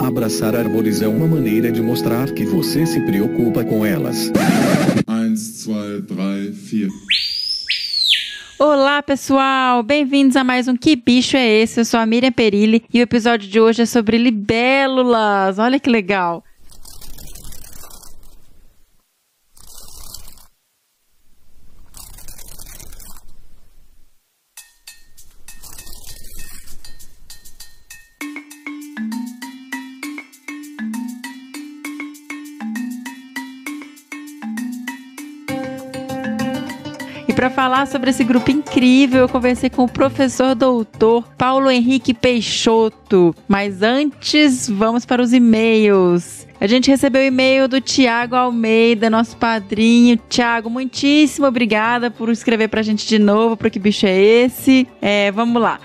Abraçar árvores é uma maneira de mostrar que você se preocupa com elas. 1, 2, 3, 4. Olá, pessoal! Bem-vindos a mais um Que Bicho é Esse? Eu sou a Miriam Perilli e o episódio de hoje é sobre libélulas. Olha que legal! Falar sobre esse grupo incrível, eu conversei com o professor doutor Paulo Henrique Peixoto. Mas antes, vamos para os e-mails. A gente recebeu o e-mail do Tiago Almeida, nosso padrinho. Tiago, muitíssimo obrigada por escrever para a gente de novo, para que bicho é esse. É, vamos lá.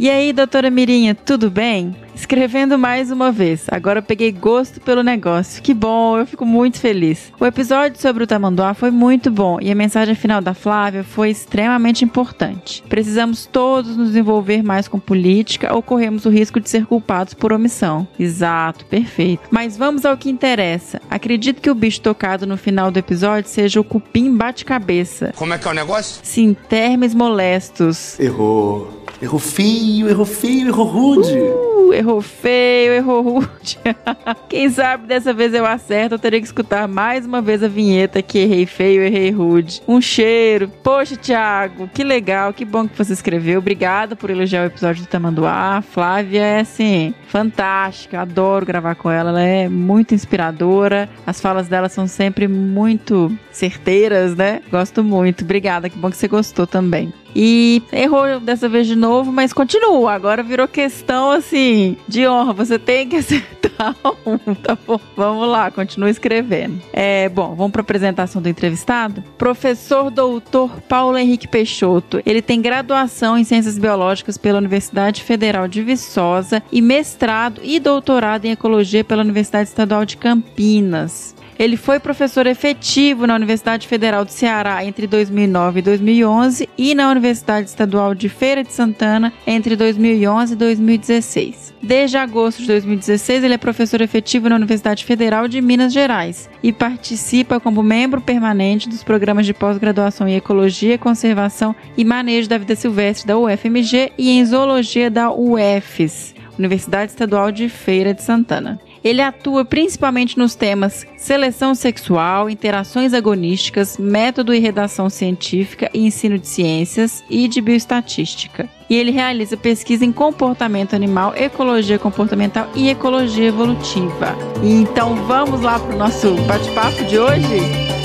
E aí, doutora Mirinha, tudo bem? Escrevendo mais uma vez. Agora eu peguei gosto pelo negócio. Que bom, eu fico muito feliz. O episódio sobre o tamanduá foi muito bom e a mensagem final da Flávia foi extremamente importante. Precisamos todos nos envolver mais com política ou corremos o risco de ser culpados por omissão. Exato, perfeito. Mas vamos ao que interessa. Acredito que o bicho tocado no final do episódio seja o cupim bate-cabeça. Como é que é o negócio? Sim, termos molestos. Errou. Errou feio, errou feio, errou rude. Uh, errou feio, errou rude. Quem sabe dessa vez eu acerto, eu teria que escutar mais uma vez a vinheta que errei feio, errei rude. Um cheiro. Poxa, Thiago, que legal, que bom que você escreveu. Obrigada por elogiar o episódio do Tamanduá. Flávia é assim, fantástica. Adoro gravar com ela, ela é muito inspiradora. As falas dela são sempre muito certeiras, né? Gosto muito. Obrigada, que bom que você gostou também. E errou dessa vez de novo, mas continua. Agora virou questão assim de honra. Você tem que acertar um. Tá bom? Vamos lá, continua escrevendo. É, bom, vamos para a apresentação do entrevistado. Professor doutor Paulo Henrique Peixoto. Ele tem graduação em Ciências Biológicas pela Universidade Federal de Viçosa e mestrado e doutorado em Ecologia pela Universidade Estadual de Campinas. Ele foi professor efetivo na Universidade Federal do Ceará entre 2009 e 2011 e na Universidade Estadual de Feira de Santana entre 2011 e 2016. Desde agosto de 2016, ele é professor efetivo na Universidade Federal de Minas Gerais e participa como membro permanente dos programas de pós-graduação em Ecologia, Conservação e Manejo da Vida Silvestre da UFMG e em Zoologia da UFES, Universidade Estadual de Feira de Santana. Ele atua principalmente nos temas seleção sexual, interações agonísticas, método e redação científica e ensino de ciências e de bioestatística. E ele realiza pesquisa em comportamento animal, ecologia comportamental e ecologia evolutiva. Então vamos lá para o nosso bate-papo de hoje?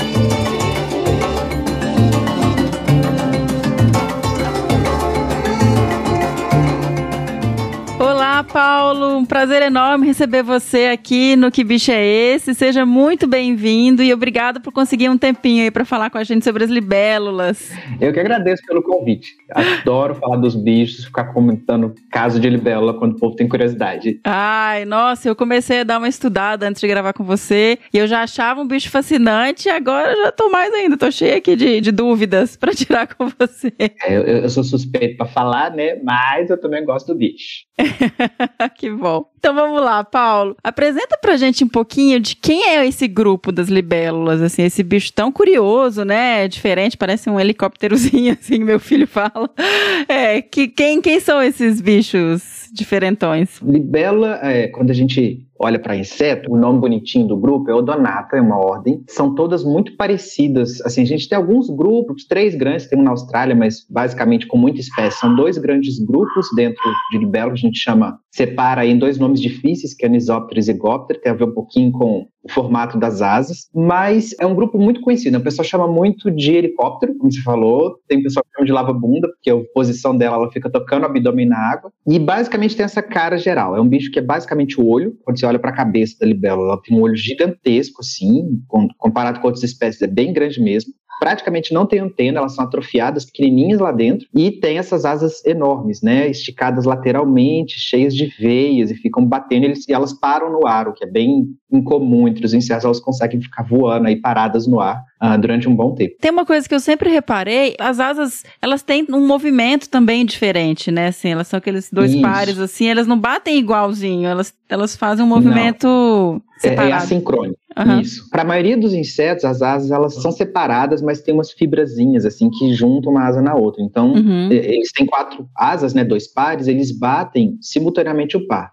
Olá, Paulo. Um prazer enorme receber você aqui no Que Bicho é Esse? Seja muito bem-vindo e obrigado por conseguir um tempinho aí para falar com a gente sobre as libélulas. Eu que agradeço pelo convite. Adoro falar dos bichos, ficar comentando caso de libélula quando o povo tem curiosidade. Ai, nossa, eu comecei a dar uma estudada antes de gravar com você e eu já achava um bicho fascinante e agora já tô mais ainda. Tô cheia aqui de, de dúvidas para tirar com você. É, eu, eu sou suspeito para falar, né? Mas eu também gosto do bicho. que bom. Então vamos lá, Paulo. Apresenta pra gente um pouquinho de quem é esse grupo das libélulas, assim, esse bicho tão curioso, né? Diferente, parece um helicópterozinho, assim, meu filho fala. É, que, quem, quem são esses bichos diferentões? Libélula, é, quando a gente olha para inseto, o nome bonitinho do grupo é Odonata, é uma ordem. São todas muito parecidas. Assim, a gente tem alguns grupos, três grandes, tem um na Austrália, mas basicamente com muita espécie. São dois grandes grupos dentro de libelo, a gente chama, separa em dois nomes difíceis, que é Anisoptera e Zigoptera, tem a ver um pouquinho com o formato das asas, mas é um grupo muito conhecido. O pessoal chama muito de helicóptero, como você falou. Tem pessoal que chama de lava-bunda, porque a posição dela ela fica tocando o abdômen na água. E basicamente tem essa cara geral. É um bicho que é basicamente o olho. Quando você olha para a cabeça da libélula, ela tem um olho gigantesco, assim, comparado com outras espécies, é bem grande mesmo praticamente não tem antena, elas são atrofiadas, pequenininhas lá dentro, e tem essas asas enormes, né, esticadas lateralmente, cheias de veias, e ficam batendo, e elas param no ar, o que é bem incomum entre os insetos, elas conseguem ficar voando aí paradas no ar. Ah, durante um bom tempo. Tem uma coisa que eu sempre reparei, as asas, elas têm um movimento também diferente, né? Assim, elas são aqueles dois Isso. pares, assim, elas não batem igualzinho, elas, elas fazem um movimento É, é separado. assincrônico. Aham. Isso. Para a maioria dos insetos, as asas elas são separadas, mas tem umas fibrazinhas assim que juntam uma asa na outra. Então, Uhum. eles têm quatro asas, né, dois pares, eles batem simultaneamente o par.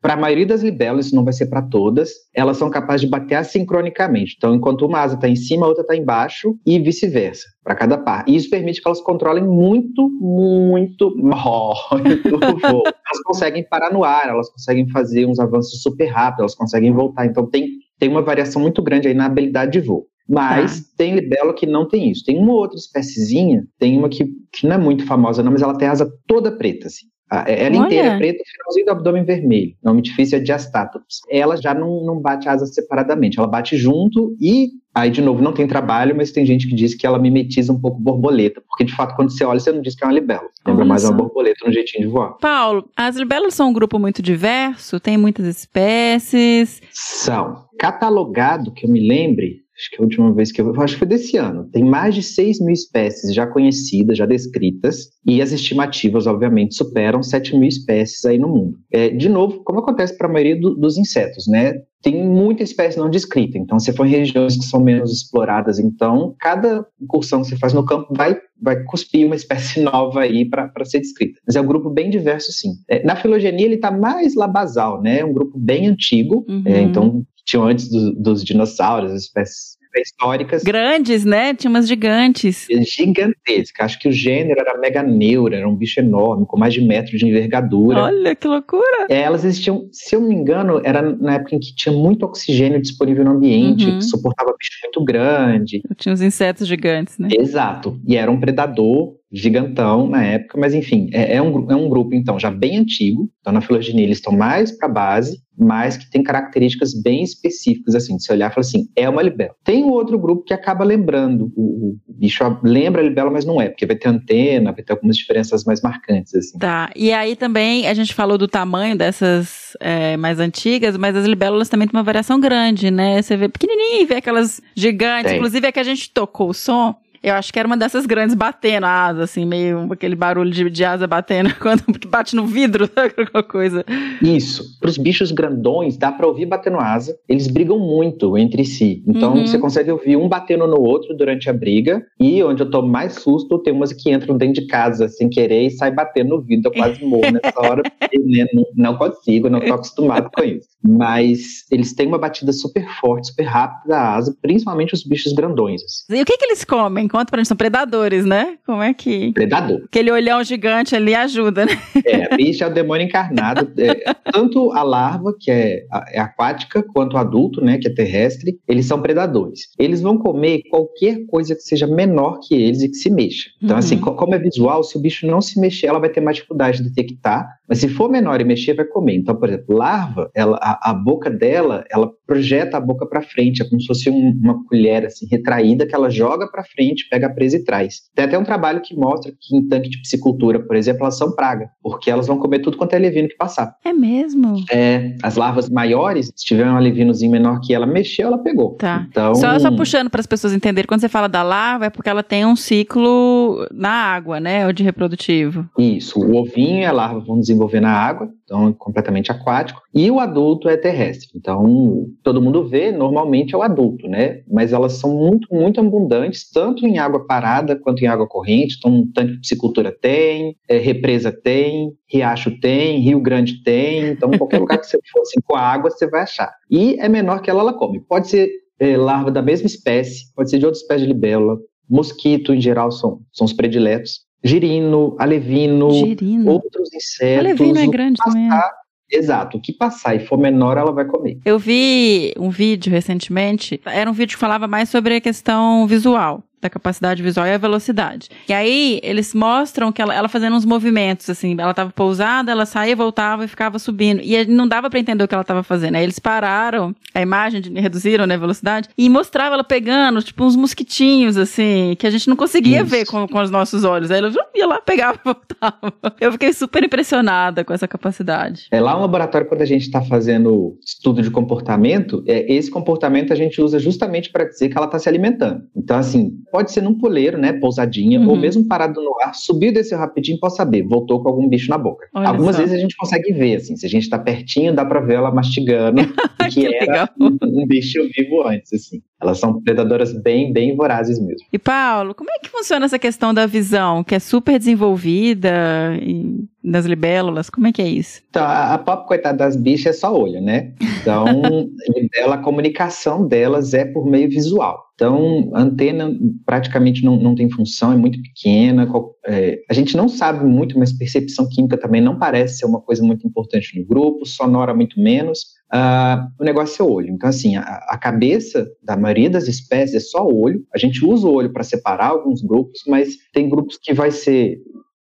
Para a maioria das libélulas, isso não vai ser para todas, elas são capazes de bater assincronicamente. Então, enquanto uma asa está em cima, a outra está embaixo e vice-versa, para cada par. E isso permite que elas controlem muito, muito, muito o voo. Elas conseguem parar no ar, elas conseguem fazer uns avanços super rápidos, elas conseguem voltar. Então, tem, tem uma variação muito grande aí na habilidade de voo. Mas tem libélula que não tem isso. Tem uma outra espéciezinha, tem uma que, que não é muito famosa não, mas ela tem a asa toda preta, assim. A- Ela Olha. inteira é preta, finalzinho do abdômen vermelho. O nome difícil é diastátops. Ela já não, não bate asas separadamente, ela bate junto e aí, de novo, não tem trabalho, mas tem gente que diz que ela mimetiza um pouco borboleta, porque de fato, quando você olha, você não diz que é uma libélula. Lembra Olha mais uma borboleta no jeitinho de voar. Paulo, as libélulas são um grupo muito diverso, tem muitas espécies. São. Catalogado, que eu me lembre, acho que a última vez que eu acho que foi desse ano, tem mais de 6 mil espécies já conhecidas, já descritas, e as estimativas, obviamente, superam 7 mil espécies aí no mundo. É, de novo, como acontece para a maioria do- dos insetos, né? Tem muita espécie não descrita, então se for em regiões que são menos exploradas, então cada incursão que você faz no campo vai, vai cuspir uma espécie nova aí para ser descrita. Mas é um grupo bem diverso, sim. É, na filogenia ele está mais lá basal, né? É um grupo bem antigo, Uhum. é, então tinham antes do- dos dinossauros, as espécies pré-históricas. Grandes, né? Tinha umas gigantes. Gigantesca. Acho que o gênero era meganeura, era um bicho enorme, com mais de metro de envergadura. Olha que loucura. É, elas existiam, se eu não me engano, era na época em que tinha muito oxigênio disponível no ambiente, Uhum. que suportava bicho muito grande. Tinha uns insetos gigantes, né? Exato. E era um predador gigantão na época, mas enfim, é, é um, é um grupo, então, já bem antigo. Então, na filogenia, eles estão mais para base, mas que tem características bem específicas, assim, de você olhar e falar assim, é uma libélula. Tem um outro grupo que acaba lembrando, o, o bicho lembra a libélula, mas não é, porque vai ter antena, vai ter algumas diferenças mais marcantes, assim. Tá. E aí também a gente falou do tamanho dessas é, mais antigas, mas as libélulas também têm uma variação grande, né? Você vê pequenininho e vê aquelas gigantes. Tem. Inclusive é que a gente tocou o som. Eu acho que era uma dessas grandes batendo a asa, assim, meio aquele barulho de, de asa batendo quando bate no vidro? Alguma coisa. Isso. Para os bichos grandões, dá para ouvir batendo asa. Eles brigam muito entre si. Então, Uhum. você consegue ouvir um batendo no outro durante a briga. E onde eu tomo mais susto, tem umas que entram dentro de casa sem querer e sai batendo no vidro. Eu quase morro nessa hora, porque né, não, consigo, não estou acostumado com isso. Mas eles têm uma batida super forte, super rápida da asa, principalmente os bichos grandões. assim. E o que que eles comem? Conta pra gente, são predadores, né? Como é que... Predador. Aquele olhão gigante ali ajuda, né? É, a bicha é o demônio encarnado. É, tanto a larva, que é, é aquática, quanto o adulto, né, que é terrestre, eles são predadores. Eles vão comer qualquer coisa que seja menor que eles e que se mexa. Então, Uhum. assim, co- como é visual, se o bicho não se mexer, ela vai ter mais dificuldade de detectar. Mas se for menor e mexer, vai comer. Então, por exemplo, larva, ela, a, a boca dela, ela projeta a boca para frente, é como se fosse um- uma colher assim retraída que ela joga para frente, pega a presa e traz. Tem até um trabalho que mostra que em tanque de piscicultura, por exemplo, elas são praga, porque elas vão comer tudo quanto é levino que passar. É mesmo? É, as larvas maiores, se tiver um levinozinho menor que ela mexeu, ela pegou. Tá. Então, Só, só puxando para as pessoas entenderem, quando você fala da larva, é porque ela tem um ciclo na água, né? Ou de reprodutivo. Isso, o ovinho e a larva vão desenvolver na água, então é completamente aquático, e o adulto é terrestre. Então, todo mundo vê, normalmente é o adulto, né? Mas elas são muito, muito abundantes, tanto em água parada quanto em água corrente. Então, tanto de piscicultura tem, é, represa tem, riacho tem, Rio Grande tem. Então, qualquer lugar que você for assim, com a água, você vai achar. E é menor que ela, ela come. Pode ser é, larva da mesma espécie, pode ser de outra espécie de libélula. Mosquito, em geral, são, são os prediletos. Girino, alevino, Girino. outros insetos. Alevino é grande também. é. passar- Exato, o que passar e for menor, ela vai comer. Eu vi um vídeo recentemente, era um vídeo que falava mais sobre a questão visual. Da capacidade visual é a velocidade. E aí eles mostram que ela, ela fazendo uns movimentos, assim, ela estava pousada, ela saía, voltava e ficava subindo. E não dava para entender o que ela estava fazendo. Aí eles pararam a imagem, reduziram né, a velocidade, e mostrava ela pegando, tipo, uns mosquitinhos, assim, que a gente não conseguia Isso. ver com, com os nossos olhos. Aí ela ia lá, pegava e voltava. Eu fiquei super impressionada com essa capacidade. É lá no laboratório, quando a gente está fazendo estudo de comportamento, é, esse comportamento a gente usa justamente para dizer que ela está se alimentando. Então, assim, pode ser num poleiro, né, pousadinha, uhum. ou mesmo parado no ar, subiu, desceu rapidinho, pode saber, voltou com algum bicho na boca. Olha Algumas só. vezes a gente consegue ver, assim, se a gente está pertinho, dá para ver ela mastigando, que, que era um, um bicho vivo antes, assim. Elas são predadoras bem, bem vorazes mesmo. E Paulo, como é que funciona essa questão da visão, que é super desenvolvida e das libélulas? Como é que é isso? Então, a, a pop, coitada das bichas, é só olho, né? Então, libélula, a comunicação delas é por meio visual. Então, a antena praticamente não, não tem função, é muito pequena. É, a gente não sabe muito, mas percepção química também não parece ser uma coisa muito importante no grupo, sonora muito menos. Uh, o negócio é o olho. Então, assim, a, a, cabeça da maioria das espécies é só olho. A gente usa o olho para separar alguns grupos, mas tem grupos que vai ser.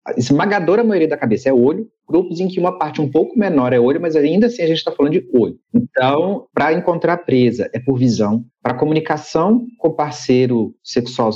A esmagadora maioria da cabeça é olho, grupos em que uma parte um pouco menor é olho, mas ainda assim a gente está falando de olho. Então, para encontrar presa é por visão, para comunicação com parceiro sexual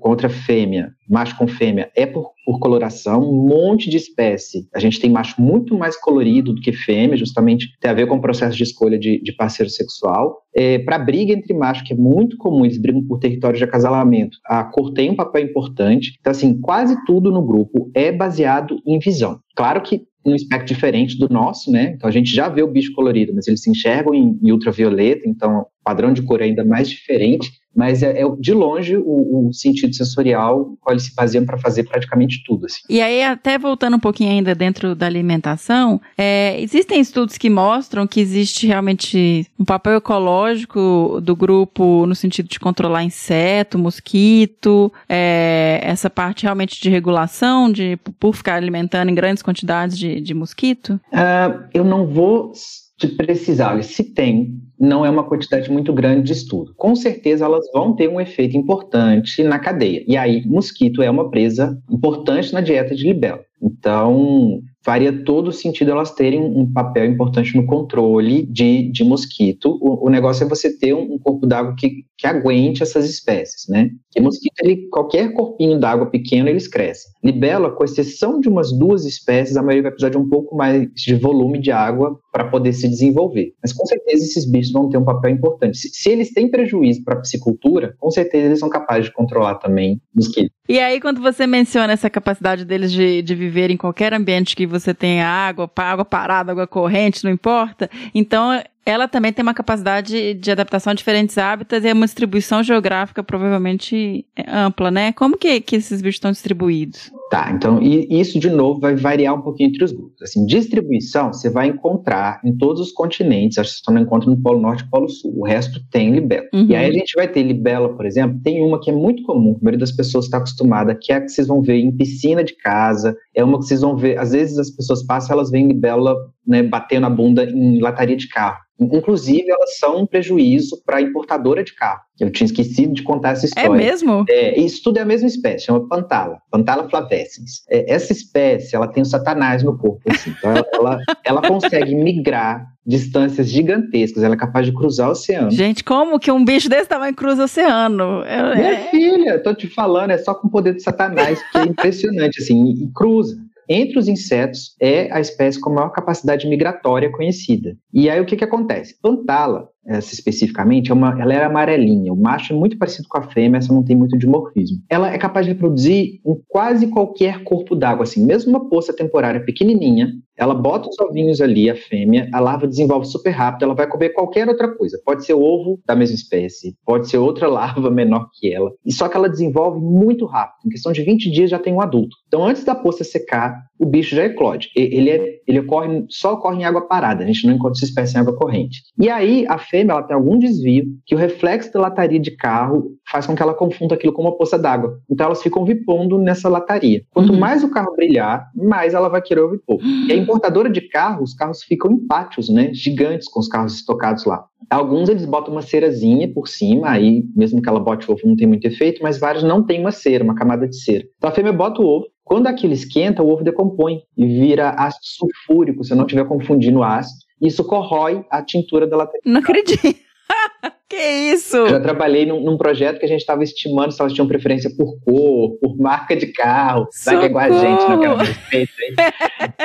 contra fêmea, macho com fêmea, é por, por coloração, um monte de espécie. A gente tem macho muito mais colorido do que fêmea, justamente tem a ver com o processo de escolha de, de parceiro sexual. É, para briga entre machos, que é muito comum, eles brigam por território de acasalamento, a cor tem um papel importante. Então, assim, quase tudo no grupo é baseado em visão. Claro que um espectro diferente do nosso, né? Então a gente já vê o bicho colorido, mas eles se enxergam em, em ultravioleta, então padrão de cor é ainda mais diferente mas é, é de longe o, o, sentido sensorial qual eles se baseiam para fazer praticamente tudo. Assim. E aí, até voltando um pouquinho ainda dentro da alimentação, é, existem estudos que mostram que existe realmente um papel ecológico do grupo no sentido de controlar inseto, mosquito, é, essa parte realmente de regulação, de por ficar alimentando em grandes quantidades de, de mosquito? Uh, eu não vou te precisar, se tem, não é uma quantidade muito grande de estudo. Com certeza elas vão ter um efeito importante na cadeia. E aí, mosquito é uma presa importante na dieta de libelo. Então, faria todo o sentido elas terem um papel importante no controle de, de mosquito. O, o negócio é você ter um, um corpo d'água que, que aguente essas espécies, né? Porque mosquito, ele, qualquer corpinho d'água pequeno, eles crescem. Libela, com exceção de umas duas espécies, a maioria vai precisar de um pouco mais de volume de água para poder se desenvolver. Mas com certeza esses bichos vão ter um papel importante. Se, se eles têm prejuízo para a piscicultura, com certeza eles são capazes de controlar também mosquitos. E aí, quando você menciona essa capacidade deles de, de viver em qualquer ambiente que você tenha água, água parada, água corrente, não importa, então ela também tem uma capacidade de adaptação a diferentes hábitats e é uma distribuição geográfica provavelmente ampla, né? Como que, que esses bichos estão distribuídos? Tá, então isso de novo vai variar um pouquinho entre os grupos. Assim, distribuição você vai encontrar em todos os continentes, acho que você só não encontra no Polo Norte e Polo Sul. O resto tem libela. Uhum. E aí a gente vai ter libela, por exemplo, tem uma que é muito comum, a maioria das pessoas está acostumada, que é a que vocês vão ver em piscina de casa, é uma que vocês vão ver, às vezes as pessoas passam, elas veem libela né, batendo a bunda em lataria de carro. Inclusive, elas são um prejuízo para a importadora de carro. Eu tinha esquecido de contar essa é história. É mesmo? É, isso tudo é a mesma espécie, chama Pantala, Pantala flavescens. É, essa espécie, ela tem o satanás no corpo, assim. Então, ela, ela consegue migrar distâncias gigantescas, ela é capaz de cruzar o oceano. Gente, como que um bicho desse tamanho cruza o oceano? É... Minha filha, tô te falando, é só com o poder do satanás, que é impressionante, assim, e cruza. Entre os insetos, é a espécie com maior capacidade migratória conhecida. E aí o que, que acontece? Pantala, essa especificamente, é uma, ela é amarelinha. O macho é muito parecido com a fêmea, essa não tem muito dimorfismo. Ela é capaz de reproduzir em quase qualquer corpo d'água, assim, mesmo uma poça temporária pequenininha, ela bota os ovinhos ali, a fêmea, a larva desenvolve super rápido, ela vai comer qualquer outra coisa. Pode ser ovo da mesma espécie, pode ser outra larva menor que ela. E só que ela desenvolve muito rápido. Em questão de 20 dias já tem um adulto. Então, antes da poça secar, o bicho já eclode. Ele, é, ele ocorre, só ocorre em água parada. A gente não encontra essa espécie em água corrente. E aí, a fêmea ela tem algum desvio que o reflexo da lataria de carro faz com que ela confunda aquilo com uma poça d'água. Então elas ficam vipondo nessa lataria. Quanto Uhum. mais o carro brilhar, mais ela vai querer vipor. E a importadora de carros, os carros ficam em pátios, né? Gigantes com os carros estocados lá. Alguns eles botam uma cerazinha por cima, aí mesmo que ela bote o ovo não tem muito efeito, mas vários não tem uma cera, uma camada de cera. Então a fêmea bota o ovo, quando aquilo esquenta, o ovo decompõe e vira ácido sulfúrico, se eu não estiver confundindo ácido. Isso corrói a tintura da lataria. Não acredito. que isso? Eu já trabalhei num, num projeto que a gente estava estimando se elas tinham preferência por cor, por marca de carro. Vai que é igual a gente, não quero respeito aí.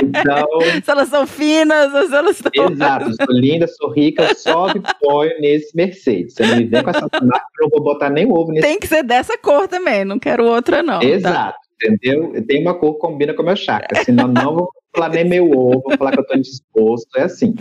Então, Se elas são finas, ou se elas estão. exato, sou linda, sou rica, sobe ponho nesse Mercedes. Você não me vem com essa marca, eu não vou botar nem ovo nesse. Tem que ser dessa cor também, não quero outra, não. tá? Entendeu? Tem uma cor que combina com o meu chakra, senão não vou falar nem meu ovo, vou falar que eu tô indisposto, é assim.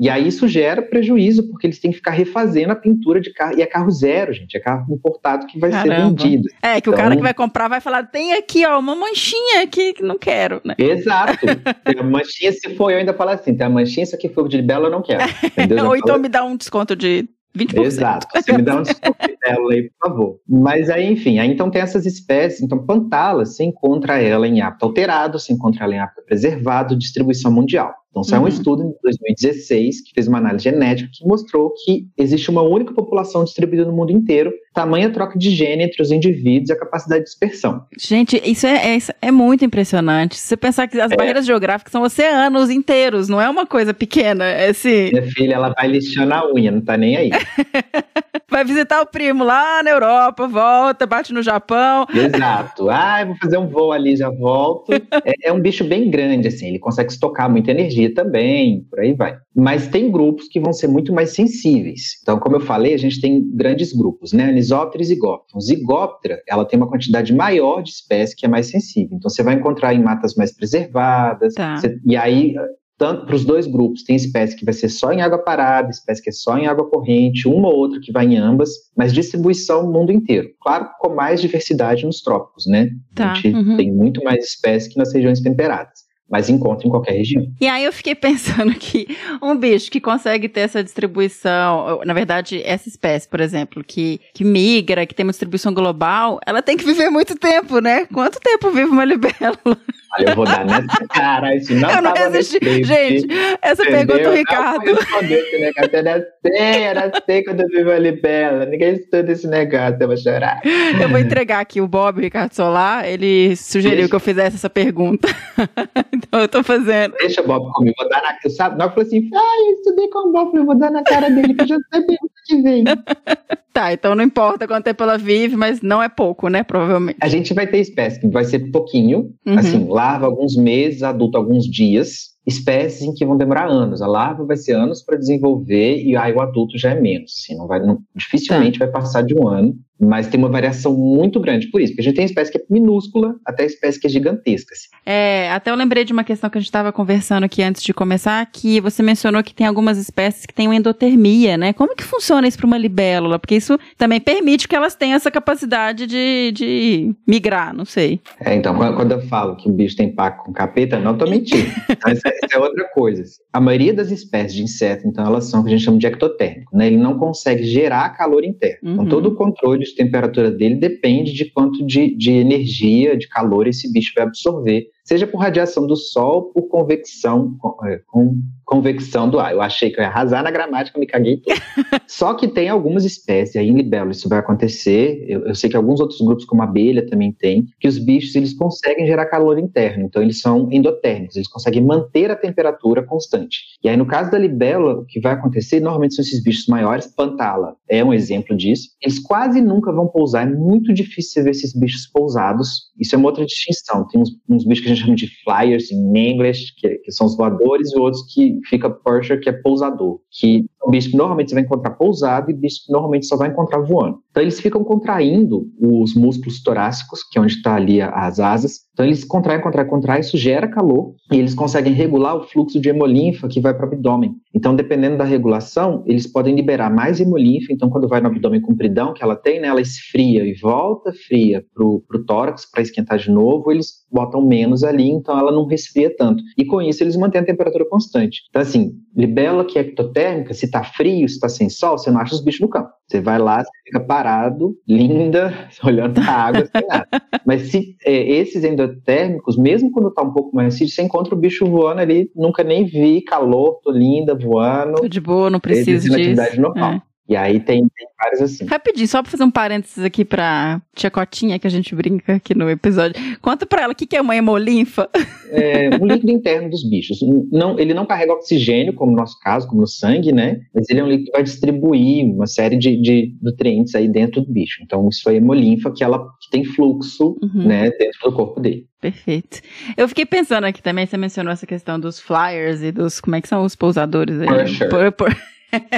E aí isso gera prejuízo, porque eles têm que ficar refazendo a pintura de carro. E é carro zero, gente. É carro importado que vai ser Caramba. vendido. É, que o Então- cara que vai comprar vai falar: tem aqui, ó, uma manchinha aqui que não quero, né? Exato. Tem a manchinha, se for eu ainda falo assim, tem a manchinha, isso aqui foi de belo, eu não quero. Entendeu? Ou então falo- me dá um desconto de 20%. Exato. Você me dá um desconto de belo aí, por favor. Mas aí, enfim, aí então tem essas espécies. Então, Pantala, você encontra ela em hábito alterado, você encontra ela em hábito preservado, distribuição mundial. Então, saiu Uhum. um estudo em 2016 que fez uma análise genética que mostrou que existe uma única população distribuída no mundo inteiro, tamanha troca de gene entre os indivíduos e a capacidade de dispersão. Gente, isso é, é, é muito impressionante. Se você pensar que as É. barreiras geográficas são oceanos inteiros, não é uma coisa pequena. É Esse, Minha filha, ela vai lixando a unha, não tá nem aí. vai visitar o primo lá na Europa, volta, bate no Japão. Exato. Ah, vou fazer um voo ali, já volto. É, é um bicho bem grande, assim, ele consegue estocar muita energia também, por aí vai. Mas tem grupos que vão ser muito mais sensíveis. Então, como eu falei, a gente tem grandes grupos, né? Anisóptera e Zigóptera. Zigóptera, ela tem uma quantidade maior de espécies que é mais sensível. Então, você vai encontrar em matas mais preservadas. Tá. Você- e aí, tanto para os dois grupos, tem espécie que vai ser só em água parada, espécie que é só em água corrente, uma ou outra que vai em ambas, mas distribuição no mundo inteiro. Claro, com mais diversidade nos trópicos, né? Tá, A gente uhum. tem muito mais espécies que nas regiões temperadas, mas encontra em qualquer região. E aí eu fiquei pensando que um bicho que consegue ter essa distribuição, na verdade, essa espécie, por exemplo, que, que migra, que tem uma distribuição global, ela tem que viver muito tempo, né? Quanto tempo vive uma libélula? Olha, eu vou dar nessa cara, isso não eu não resisti. Gente, essa entendeu? pergunta, o Não Ricardo. vou responder esse negócio, eu não sei, eu não sei quando eu vivo ali bela, ninguém estuda esse negócio, eu vou chorar. Eu vou entregar aqui o Bob, o Ricardo Solar, ele sugeriu Deixa. que eu fizesse essa pergunta. então eu tô fazendo. Deixa o Bob comigo, vou dar na... Sabe, não falou assim, ah, eu estudei com o Bob, eu vou dar na cara dele, que eu já sei a pergunta que vem. Tá, então não importa quanto tempo ela vive, mas não é pouco, né? Provavelmente. A gente vai ter espécies que vai ser pouquinho, Uhum. assim, larva alguns meses, adulto alguns dias, espécies em que vão demorar anos. A larva vai ser anos para desenvolver e aí o adulto já é menos. Assim, não vai, não- dificilmente vai passar de um ano, mas tem uma variação muito grande por isso, porque a gente tem espécie que é minúscula até espécie que é gigantesca. assim. É, até eu lembrei de uma questão que a gente estava conversando aqui antes de começar, que você mencionou que tem algumas espécies que têm endotermia, né? Como que funciona isso para uma libélula? Porque isso também permite que elas tenham essa capacidade de, de migrar, não sei. É, então, quando eu falo que o bicho tem pacto com capeta, não tô mentindo. Então, isso, é, isso é outra coisa. A maioria das espécies de inseto, então, elas são o que a gente chama de ectotérmico, né? Ele não consegue gerar calor interno. Então, Uhum. todo o controle de temperatura dele depende de quanto de, de energia, de calor esse bicho vai absorver, seja por radiação do sol, por convecção, com, é, com convecção do ar. Eu achei que eu ia arrasar na gramática, me caguei tudo. Só que tem algumas espécies, aí em libelo isso vai acontecer, eu, eu sei que alguns outros grupos, como a abelha, também tem, que os bichos eles conseguem gerar calor interno, então eles são endotérmicos, eles conseguem manter a temperatura constante. E aí no caso da libélula, o que vai acontecer, normalmente são esses bichos maiores, pantala é um exemplo disso, eles quase nunca vão pousar, é muito difícil você ver esses bichos pousados, isso é uma outra distinção, tem uns, uns bichos que a gente chama de flyers em inglês, que, que são os voadores, e outros que fica percher, que é pousador, que que normalmente você vai encontrar pousado e que normalmente só vai encontrar voando. Então eles ficam contraindo os músculos torácicos, que é onde está ali as asas. Então eles contraem, contraem, contraem, isso gera calor e eles conseguem regular o fluxo de hemolinfa que vai para o abdômen. Então, dependendo da regulação, eles podem liberar mais hemolinfa. Então, quando vai no abdômen compridão que ela tem, né, ela esfria e volta fria para o tórax para esquentar de novo. Eles botam menos ali, então ela não resfria tanto. E com isso eles mantêm a temperatura constante. Então, assim, libélula que é ectotérmica, se está tá frio, se tá sem sol, você não acha os bichos no campo. Você vai lá, você fica parado, linda, olhando pra água, sem nada. Mas se é, esses endotérmicos, mesmo quando tá um pouco mais frio, você encontra o bicho voando ali, nunca nem vi, calor, tô linda, voando. Tô de boa, não preciso disso. atividade normal. É. E aí tem, tem vários assim. Rapidinho, só pra fazer um parênteses aqui pra tia Cotinha, que a gente brinca aqui no episódio. Conta pra ela o que, que é uma hemolinfa. É um líquido interno dos bichos. Não, ele não carrega oxigênio, como no nosso caso, como no sangue, né? Mas ele é um líquido que vai distribuir uma série de, de nutrientes aí dentro do bicho. Então, isso é hemolinfa, que ela que tem fluxo, Uhum. né, dentro do corpo dele. Perfeito. Eu fiquei pensando aqui também, você mencionou essa questão dos flyers e dos. Como é que são os pousadores aí? Pusher. Por- por-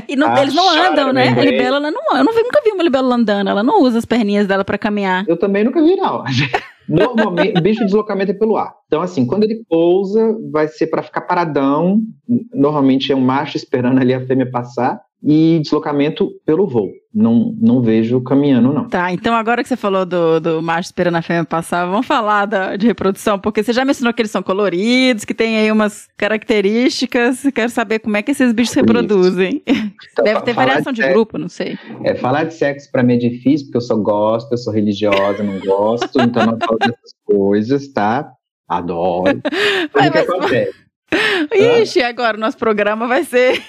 e não- eles não andam, né? A libela, ela não Eu não vi- nunca vi uma libélula andando, ela não usa as perninhas dela pra caminhar. Eu também nunca vi, não. Normalmente, o bicho de deslocamento é pelo ar. Então, assim, quando ele pousa, vai ser para ficar paradão. Normalmente é um macho esperando ali a fêmea passar. E deslocamento pelo voo. Não, não vejo caminhando, não. Tá, então agora que você falou do, do macho esperando a fêmea passar, vamos falar da, de reprodução, porque você já mencionou que eles são coloridos, que tem aí umas características. Quero saber como é que esses bichos se reproduzem. Então, Deve ter variação de sexo- grupo, não sei. É, falar de sexo para mim é difícil, porque eu só gosto, eu sou religiosa, não gosto, então não falo dessas coisas, tá? Adoro. Mas o que acontece? Ixi, agora o nosso programa vai ser.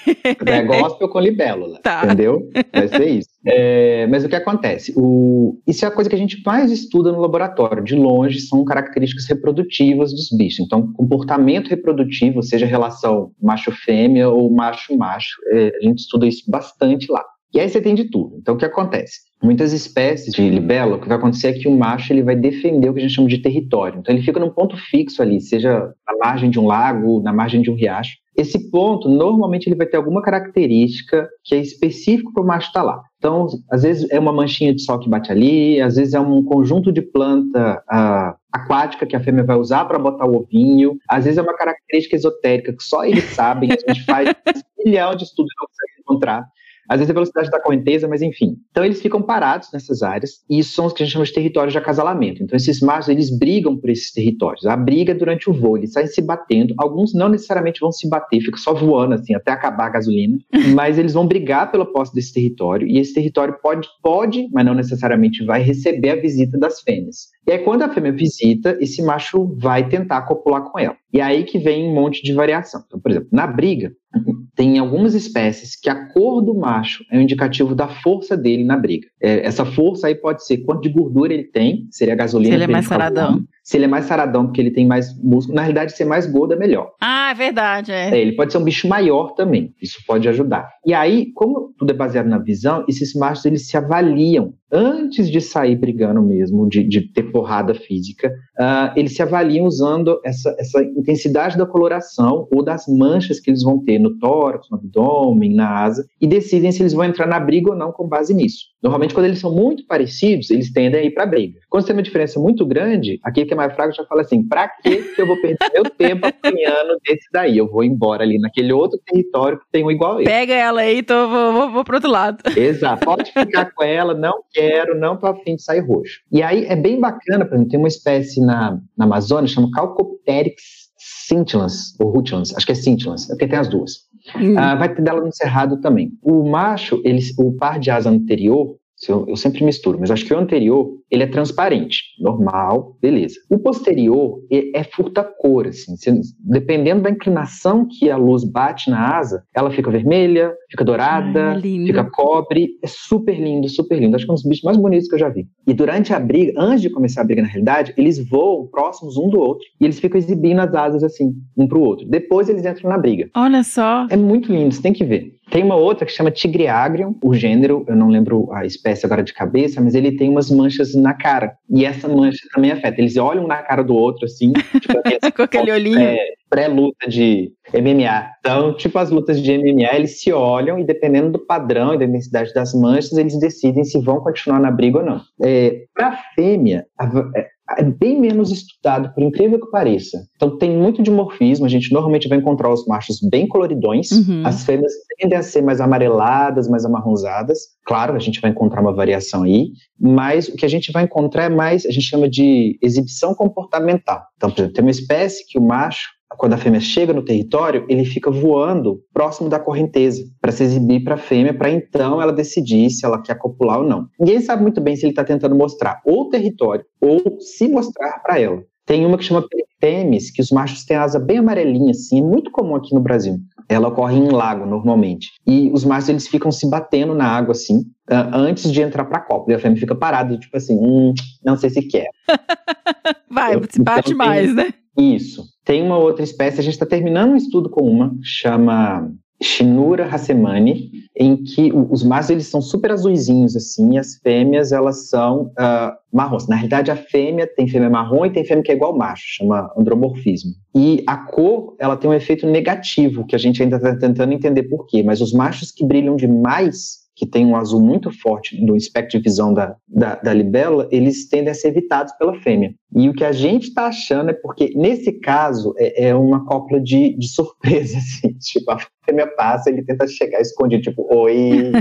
É gospel com libélula, Tá. entendeu? Vai ser isso. É, mas o que acontece? O, isso é a coisa que a gente mais estuda no laboratório. De longe, são características reprodutivas dos bichos. Então, comportamento reprodutivo, seja relação macho-fêmea ou macho-macho, é, a gente estuda isso bastante lá. E aí você tem de tudo. Então, o que acontece? Muitas espécies de libélula, o que vai acontecer é que o macho ele vai defender o que a gente chama de território. Então, ele fica num ponto fixo ali, seja na margem de um lago, na margem de um riacho. Esse ponto, normalmente, ele vai ter alguma característica que é específico para o macho estar lá. Então, às vezes é uma manchinha de sol que bate ali, às vezes é um conjunto de planta ah, aquática que a fêmea vai usar para botar o ovinho, às vezes é uma característica esotérica que só eles sabem, a gente faz um milhão de estudos e não consegue encontrar. Às vezes a velocidade da correnteza, mas enfim. Então eles ficam parados nessas áreas e isso são os que a gente chama de territórios de acasalamento. Então esses machos, eles brigam por esses territórios. A briga durante o voo, eles saem se batendo. Alguns não necessariamente vão se bater, ficam só voando assim até acabar a gasolina, mas eles vão brigar pela posse desse território e esse território pode, pode, mas não necessariamente vai receber a visita das fêmeas. E aí quando a fêmea visita, esse macho vai tentar copular com ela. E aí que vem um monte de variação. Então, por exemplo, na briga, tem algumas espécies que a cor do macho é um indicativo da força dele na briga. É, essa força aí pode ser quanto de gordura ele tem, seria a gasolina. Se ele é mais saradão. Se ele é mais saradão, porque ele tem mais músculo. Na realidade, ser mais gordo é melhor. Ah, é verdade, é. É, ele pode ser um bicho maior também. Isso pode ajudar. E aí, como tudo é baseado na visão, esses machos eles se avaliam antes de sair brigando mesmo, de, de ter porrada física. ah, eles se avaliam usando essa, essa intensidade da coloração ou das manchas que eles vão ter no tórax, no abdômen, na asa, e decidem se eles vão entrar na briga ou não com base nisso. Normalmente, quando eles são muito parecidos, eles tendem a ir para briga. Quando tem uma diferença muito grande, aquele que é mais fraco já fala assim: pra que eu vou perder meu tempo apanhando desse daí? Eu vou embora ali naquele outro território que tem um igual a ele. Pega ela aí, tô, vou, vou, vou pro outro lado. Exato. Pode ficar com ela, não quero, não tô afim de sair roxo. E aí é bem bacana, por exemplo, tem uma espécie na, na Amazônia, chama Calcopteryx scintillans, ou rutilans, acho que é scintillans, é porque tem as duas. Ah, vai ter dela no cerrado também. O macho, ele, o par de asa anterior, eu, eu sempre misturo, mas acho que o anterior, ele é transparente, normal, beleza. O posterior é, é furta-cor, assim, se- dependendo da inclinação que a luz bate na asa, ela fica vermelha, fica dourada, Ai, lindo. fica cobre, é super lindo, super lindo. Acho que é um dos bichos mais bonitos que eu já vi. E durante a briga, antes de começar a briga na realidade, eles voam próximos um do outro e eles ficam exibindo as asas assim, um pro outro. Depois eles entram na briga. Olha só. É muito lindo, você tem que ver. Tem uma outra que chama Tigreagrium, o gênero, eu não lembro a espécie agora de cabeça, mas ele tem umas manchas na cara. E essa mancha também afeta. Eles olham na cara do outro, assim, tipo Com aquele olhinho. é, pré-luta de MMA. Então, tipo as lutas de MMA, eles se olham e dependendo do padrão e da intensidade das manchas, eles decidem se vão continuar na briga ou não. É, Para fêmea, a va- é, bem menos estudado, por incrível que pareça. Então, tem muito dimorfismo. A gente normalmente vai encontrar os machos bem coloridões. Uhum. As fêmeas tendem a ser mais amareladas, mais amarronzadas. Claro, a gente vai encontrar uma variação aí, mas o que a gente vai encontrar é mais, a gente chama de exibição comportamental. Então, por exemplo, tem uma espécie que o macho, quando a fêmea chega no território, ele fica voando próximo da correnteza para se exibir para a fêmea, para então ela decidir se ela quer copular ou não. Ninguém sabe muito bem se ele está tentando mostrar ou o território ou se mostrar para ela. Tem uma que chama peritemis, que os machos têm asa bem amarelinha, assim, é muito comum aqui no Brasil. Ela ocorre em lago, normalmente. E os machos, eles ficam se batendo na água, assim, antes de entrar pra copa. E a fêmea fica parada, tipo assim, hum, não sei se quer. Vai, se bate então, mais, né? Isso. Tem uma outra espécie, a gente está terminando um estudo com uma, chama Shinura Hasemani, em que os machos eles são super azuisinhos assim, e as fêmeas elas são uh, marrons. Na realidade, a fêmea tem fêmea marrom e tem fêmea que é igual ao macho, chama andromorfismo. E a cor ela tem um efeito negativo que a gente ainda está tentando entender por quê. Mas os machos que brilham demais que tem um azul muito forte no espectro de visão da, da, da libélula, eles tendem a ser evitados pela fêmea. E o que a gente está achando é porque, nesse caso, é, é uma cópula de, de surpresa, assim. Tipo, a fêmea passa, ele tenta chegar escondido, tipo, oi,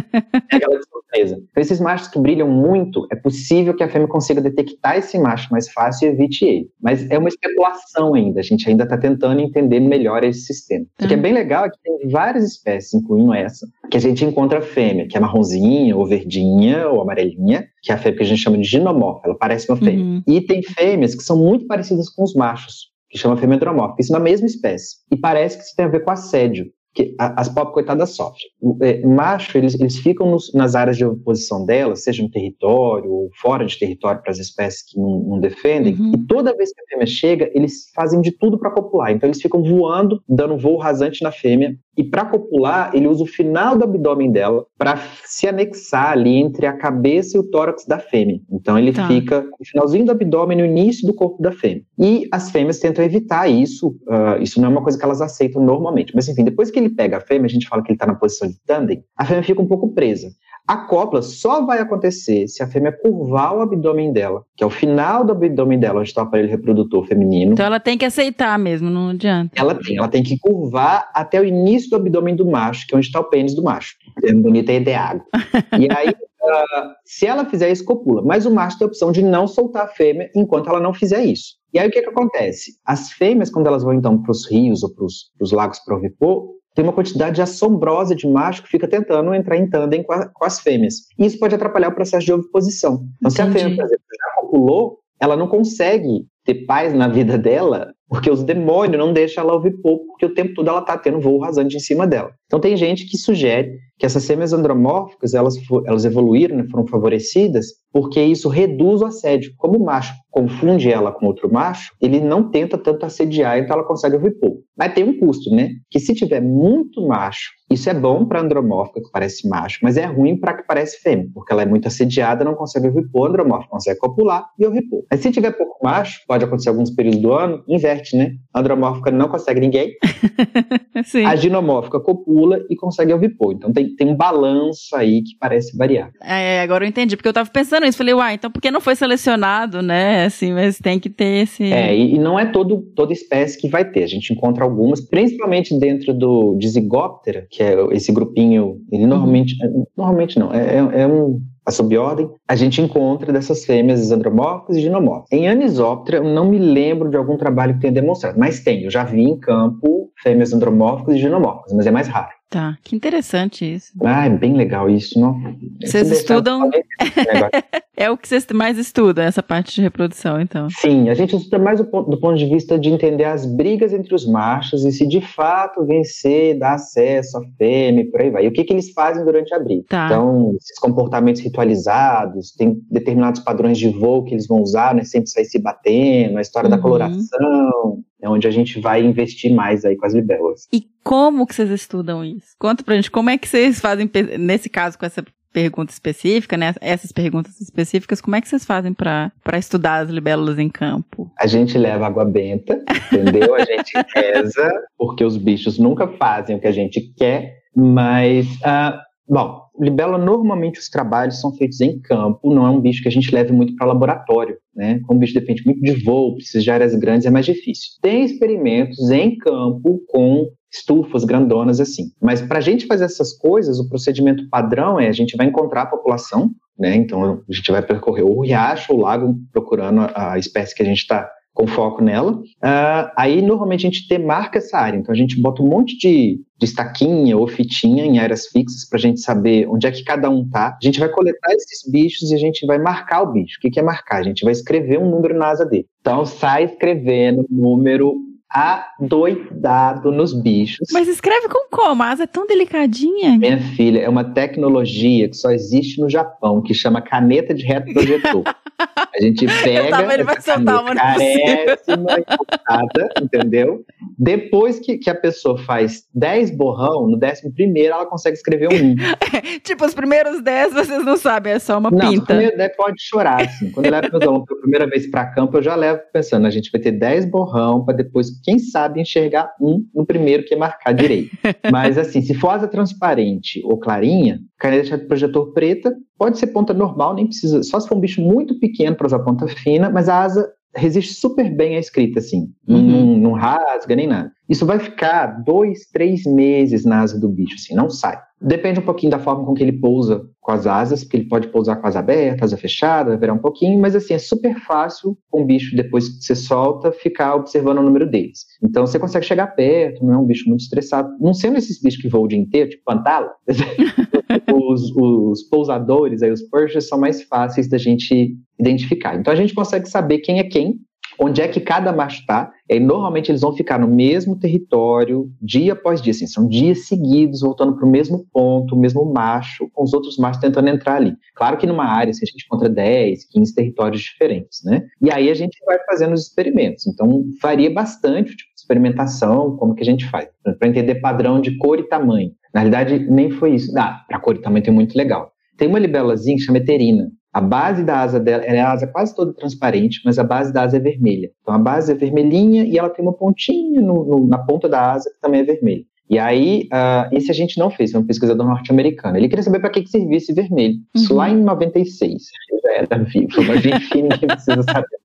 pega ela de surpresa. Então, esses machos que brilham muito, é possível que a fêmea consiga detectar esse macho mais fácil e evite ele. Mas é uma especulação ainda, a gente ainda está tentando entender melhor esse sistema. O que é bem legal é que tem várias espécies, incluindo essa, que a gente encontra fêmea, que é marronzinha, ou verdinha, ou amarelinha, que é a fêmea que a gente chama de ginomorfa, ela parece uma fêmea. Uhum. E tem fêmeas que são muito parecidas com os machos, que chama fêmea andromórfica, isso na mesma espécie. E parece que isso tem a ver com assédio que as pobres coitadas sofrem. O é, macho, eles, eles ficam nos, nas áreas de oposição delas, seja no território ou fora de território para as espécies que não, não defendem, uhum. e toda vez que a fêmea chega, eles fazem de tudo para copular. Então eles ficam voando, dando voo rasante na fêmea, e para copular, ele usa o final do abdômen dela para se anexar ali entre a cabeça e o tórax da fêmea. Então ele tá. fica no finalzinho do abdômen, no início do corpo da fêmea. E as fêmeas tentam evitar isso. Uh, isso não é uma coisa que elas aceitam normalmente. Mas enfim, depois que ele pega a fêmea, a gente fala que ele está na posição de tandem, a fêmea fica um pouco presa. A cópula só vai acontecer se a fêmea curvar o abdômen dela, que é o final do abdômen dela, onde está o aparelho reprodutor feminino. Então ela tem que aceitar mesmo, não adianta. Ela tem, ela tem que curvar até o início do abdômen do macho, que é onde está o pênis do macho. É bonito aí de água. E aí, uh, se ela fizer isso, copula. Mas o macho tem a opção de não soltar a fêmea enquanto ela não fizer isso. E aí o que, que acontece? As fêmeas, quando elas vão então para os rios ou para os lagos para ovipor, tem uma quantidade assombrosa de macho que fica tentando entrar em tandem com, a, com as fêmeas. E isso pode atrapalhar o processo de oviposição. Então, Entendi. se a fêmea, por exemplo, já copulou, ela não consegue ter paz na vida dela porque os demônios não deixam ela ouvir pouco, porque o tempo todo ela está tendo voo rasante em cima dela. Então tem gente que sugere que essas fêmeas andromórficas, elas, elas evoluíram, né, foram favorecidas, porque isso reduz o assédio. Como o macho confunde ela com outro macho, ele não tenta tanto assediar, então ela consegue ouvir pouco. Mas tem um custo, né? Que se tiver muito macho, isso é bom para andromórfica, que parece macho, mas é ruim para que parece fêmea, porque ela é muito assediada, não consegue ouvir pouco, andromórfica consegue copular e ouvir pouco. Mas se tiver pouco macho, pode acontecer alguns períodos do ano, inverte, né? A andromórfica não consegue ninguém, a ginomórfica copula e consegue ouvir pouco. Então tem, tem um balanço aí que parece variar. É, agora eu entendi, porque eu tava pensando nisso, falei, uai, então por que não foi selecionado, né? Assim, mas tem que ter esse. É, e, e não é todo, toda espécie que vai ter. A gente encontra algumas, principalmente dentro do Disigóptera, que é esse grupinho, ele normalmente. Uhum. Normalmente não, é, é, é um a subordem, a gente encontra dessas fêmeas andromórficas e ginomórficas. Em Anisoptera, eu não me lembro de algum trabalho que tenha demonstrado, mas tem, eu já vi em campo fêmeas andromórficas e ginomórficas, mas é mais raro. Tá, que interessante isso. Ah, é bem legal isso, não? Vocês estudam. é o que vocês mais estudam, essa parte de reprodução, então. Sim, a gente estuda mais do ponto, do ponto de vista de entender as brigas entre os machos e se de fato vencer, dar acesso à fêmea e por aí vai. E o que, que eles fazem durante a briga. Tá. Então, esses comportamentos ritualizados, tem determinados padrões de voo que eles vão usar, né? Sempre sair se batendo, a história uhum. da coloração é onde a gente vai investir mais aí com as libélulas. E como que vocês estudam isso? Conta pra gente, como é que vocês fazem, nesse caso, com essa pergunta específica, né? Essas perguntas específicas, como é que vocês fazem para estudar as libélulas em campo? A gente leva água benta, entendeu? A gente reza, porque os bichos nunca fazem o que a gente quer, mas, uh, bom, libélula, normalmente os trabalhos são feitos em campo, não é um bicho que a gente leve muito para laboratório, né? Como o bicho depende muito de voo, precisa de áreas grandes, é mais difícil. Tem experimentos em campo com estufas grandonas assim. Mas para a gente fazer essas coisas, o procedimento padrão é a gente vai encontrar a população, né? Então a gente vai percorrer o riacho o lago procurando a, a espécie que a gente está com foco nela. Uh, aí, normalmente, a gente demarca essa área. Então, a gente bota um monte de, de estaquinha ou fitinha em áreas fixas para a gente saber onde é que cada um tá. A gente vai coletar esses bichos e a gente vai marcar o bicho. O que, que é marcar? A gente vai escrever um número na asa dele. Então, sai escrevendo número adoidado nos bichos. Mas escreve com como? A asa é tão delicadinha. Minha filha, é uma tecnologia que só existe no Japão, que chama caneta de retroprojetor. A gente pega tava, ele vai soltar uma entendeu? Depois que, que a pessoa faz 10 borrão, no décimo primeiro ela consegue escrever um. tipo, os primeiros 10 vocês não sabem, é só uma não, pinta. Não, 10 pode chorar, assim. Quando eu levo meus alunos pela primeira vez para campo, eu já levo pensando, a gente vai ter 10 borrão para depois, quem sabe, enxergar um no primeiro que é marcar direito. Mas assim, se for asa transparente ou clarinha, caneta de projetor preta, pode ser ponta normal, nem precisa, só se for um bicho muito pequeno para usar ponta fina, mas a asa resiste super bem à escrita, assim. Uhum. Não, não, rasga nem nada. Isso vai ficar dois, três meses na asa do bicho, assim, não sai. Depende um pouquinho da forma com que ele pousa com as asas, porque ele pode pousar com a asa aberta, asa fechada, vai virar um pouquinho, mas assim, é super fácil com o bicho, depois que você solta, ficar observando o número deles. Então você consegue chegar perto, não é um bicho muito estressado. Não sendo esses bichos que voam o dia inteiro, tipo pantala, os, os pousadores, aí, os perches, são mais fáceis da gente identificar. Então a gente consegue saber quem é quem, onde é que cada macho está, e normalmente eles vão ficar no mesmo território, dia após dia, assim, são dias seguidos, voltando para o mesmo ponto, o mesmo macho, com os outros machos tentando entrar ali. Claro que numa área, assim, a gente encontra 10, 15 territórios diferentes, né? E aí a gente vai fazendo os experimentos, então varia bastante o tipo de experimentação, como que a gente faz, para entender padrão de cor e tamanho. Na realidade, nem foi isso. Ah, para cor e tamanho tem muito legal. Tem uma libelazinha que chama eterina. A base da asa dela, ela é a asa quase toda transparente, mas a base da asa é vermelha. Então a base é vermelhinha e ela tem uma pontinha no, no, na ponta da asa que também é vermelha. E aí, uh, esse a gente não fez, foi um pesquisador norte-americano. Ele queria saber para que, que servia esse vermelho. Uhum. Isso lá em 96. Eu já era vivo, mas enfim, ninguém precisa saber.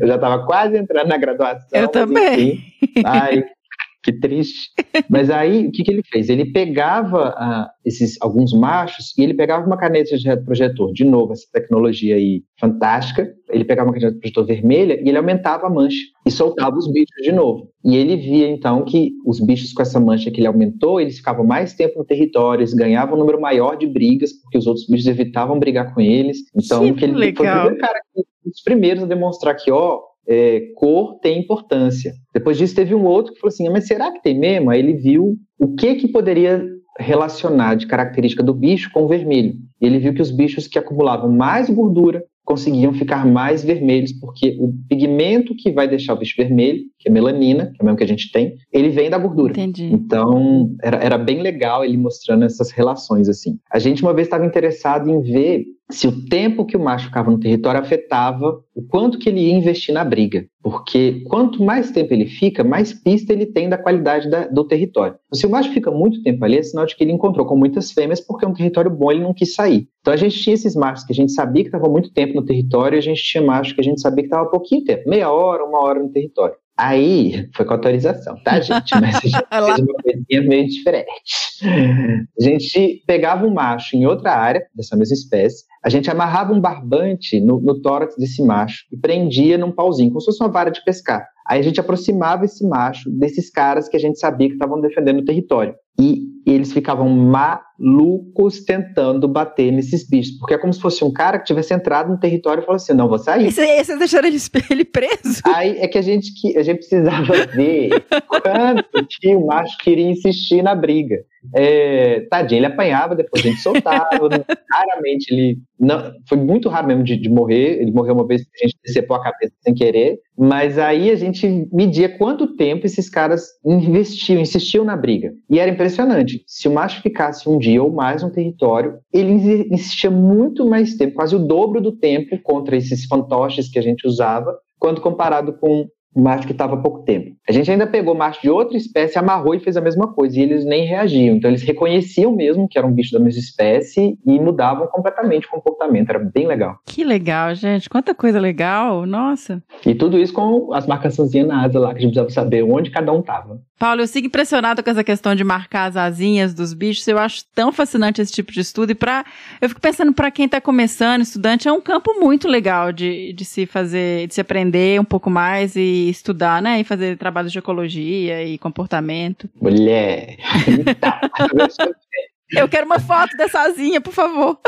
Eu já estava quase entrando na graduação. Eu também. Enfim, ai, que triste. Mas aí, o que, que ele fez? Ele pegava uh, esses alguns machos e ele pegava uma caneta de retroprojetor, de novo, essa tecnologia aí fantástica. Ele pegava uma caneta de projetor vermelha e ele aumentava a mancha e soltava os bichos de novo. E ele via então que os bichos com essa mancha que ele aumentou, eles ficavam mais tempo no território, eles ganhavam um número maior de brigas, porque os outros bichos evitavam brigar com eles. Então, que, que ele legal. foi o primeiro cara, um dos primeiros a demonstrar que, ó, é, cor tem importância. Depois disso, teve um outro que falou assim: mas será que tem mesmo? Aí ele viu o que, que poderia relacionar de característica do bicho com o vermelho. Ele viu que os bichos que acumulavam mais gordura conseguiam ficar mais vermelhos, porque o pigmento que vai deixar o bicho vermelho, que é melanina, que é o mesmo que a gente tem, ele vem da gordura. Entendi. Então, era, era bem legal ele mostrando essas relações, assim. A gente uma vez estava interessado em ver se o tempo que o macho ficava no território afetava o quanto que ele ia investir na briga. Porque quanto mais tempo ele fica, mais pista ele tem da qualidade da, do território. Se o macho fica muito tempo ali, é sinal de que ele encontrou com muitas fêmeas, porque é um território bom ele não quis sair. Então a gente tinha esses machos que a gente sabia que estavam muito tempo no território, e a gente tinha machos que a gente sabia que estava pouquinho tempo, meia hora, uma hora no território. Aí, foi com autorização, tá, gente? Mas a gente fez uma coisinha meio diferente. A gente pegava um macho em outra área, dessa mesma espécie, a gente amarrava um barbante no, no tórax desse macho e prendia num pauzinho, como se fosse uma vara de pescar. Aí a gente aproximava esse macho desses caras que a gente sabia que estavam defendendo o território. E eles ficavam malucos tentando bater nesses bichos. Porque é como se fosse um cara que tivesse entrado no território e falou assim: não, vou sair. E vocês deixaram ele, ele preso? Aí é que a gente, que, a gente precisava ver quanto que o macho queria insistir na briga. É, tadinho, ele apanhava, depois a gente soltava. raramente ele. Não, foi muito raro mesmo de, de, morrer. Ele morreu uma vez que a gente decepou a cabeça sem querer. Mas aí a gente media quanto tempo esses caras investiam, insistiam na briga. E era impressionante. Se o macho ficasse um dia ou mais no território, ele insistia muito mais tempo, quase o dobro do tempo contra esses fantoches que a gente usava, quando comparado com macho que estava há pouco tempo. A gente ainda pegou macho de outra espécie, amarrou e fez a mesma coisa, e eles nem reagiam. Então eles reconheciam mesmo que era um bicho da mesma espécie e mudavam completamente o comportamento. Era bem legal. Que legal, gente. Quanta coisa legal. Nossa. E tudo isso com as marcaçãozinhas na asa lá, que a gente precisava saber onde cada um estava. Paulo, eu sigo impressionado com essa questão de marcar as asinhas dos bichos. Eu acho tão fascinante esse tipo de estudo. E pra, eu fico pensando, para quem está começando, estudante, é um campo muito legal de, de se fazer, de se aprender um pouco mais e estudar, né? E fazer trabalhos de ecologia e comportamento. Mulher! Tá. Eu quero uma foto dessa asinha, por favor.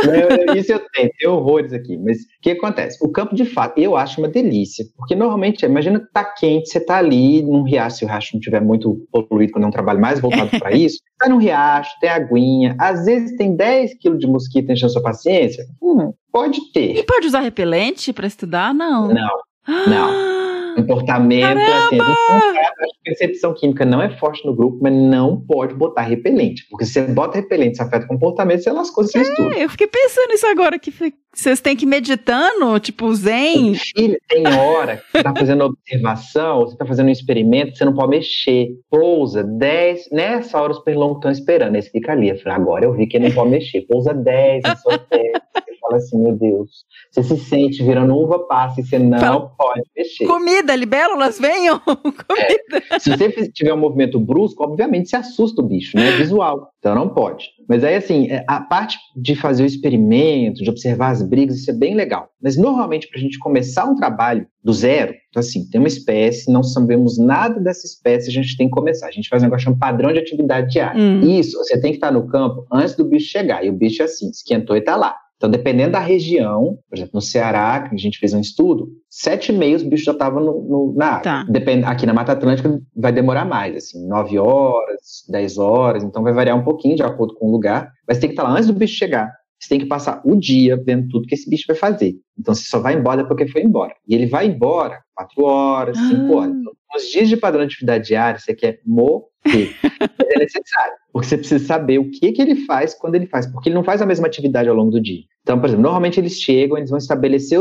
Isso eu tenho, tem horrores aqui. Mas o que acontece? O campo de fato, eu acho uma delícia. Porque normalmente, imagina que tá quente, você tá ali num riacho, se o riacho não estiver muito poluído, quando é um trabalho mais voltado para isso, tá num riacho, tem aguinha, às vezes tem 10 quilos de mosquito enchendo sua paciência. Hum, pode ter. E pode usar repelente para estudar? Não. Não, não. Comportamento, assim, a percepção química não é forte no grupo, mas não pode botar repelente. Porque se você bota repelente, você afeta o comportamento, você lascou, é, Eu fiquei pensando nisso agora, que vocês têm que ir meditando, tipo zen. Filho, tem hora que você tá fazendo observação, você tá fazendo um experimento, você não pode mexer. Pousa 10, nessa hora os pernilongos estão esperando, eles ficam ali. Eu falei, agora eu vi que ele não pode mexer. Pousa 10, só 10 fala assim, meu Deus, você se sente virando uva passa e você não fala, pode mexer. Comida, libélulas, venham! Comida. É, se você tiver um movimento brusco, obviamente se assusta o bicho, né? Visual. Então não pode. Mas aí, assim, é, a parte de fazer o experimento, de observar as brigas, isso é bem legal. Mas normalmente, para a gente começar um trabalho do zero, então, assim, tem uma espécie, não sabemos nada dessa espécie, a gente tem que começar. A gente faz um negócio chamado padrão de atividade diária. Hum. Isso, você tem que estar no campo antes do bicho chegar. E o bicho, é assim, esquentou e está lá. Então, dependendo da região, por exemplo, no Ceará, que a gente fez um estudo, sete e meio os bichos já estavam na água. Tá. Depend, aqui na Mata Atlântica vai demorar mais, assim, nove horas, dez horas, então vai variar um pouquinho de acordo com o lugar, mas tem que estar lá antes do bicho chegar. Você tem que passar o dia vendo tudo que esse bicho vai fazer. Então você só vai embora porque foi embora. E ele vai embora quatro horas, cinco ah. horas. Então, nos dias de padrão de atividade diária, você quer morrer. é necessário. Porque você precisa saber o que, que ele faz quando ele faz. Porque ele não faz a mesma atividade ao longo do dia. Então, por exemplo, normalmente eles chegam, eles vão estabelecer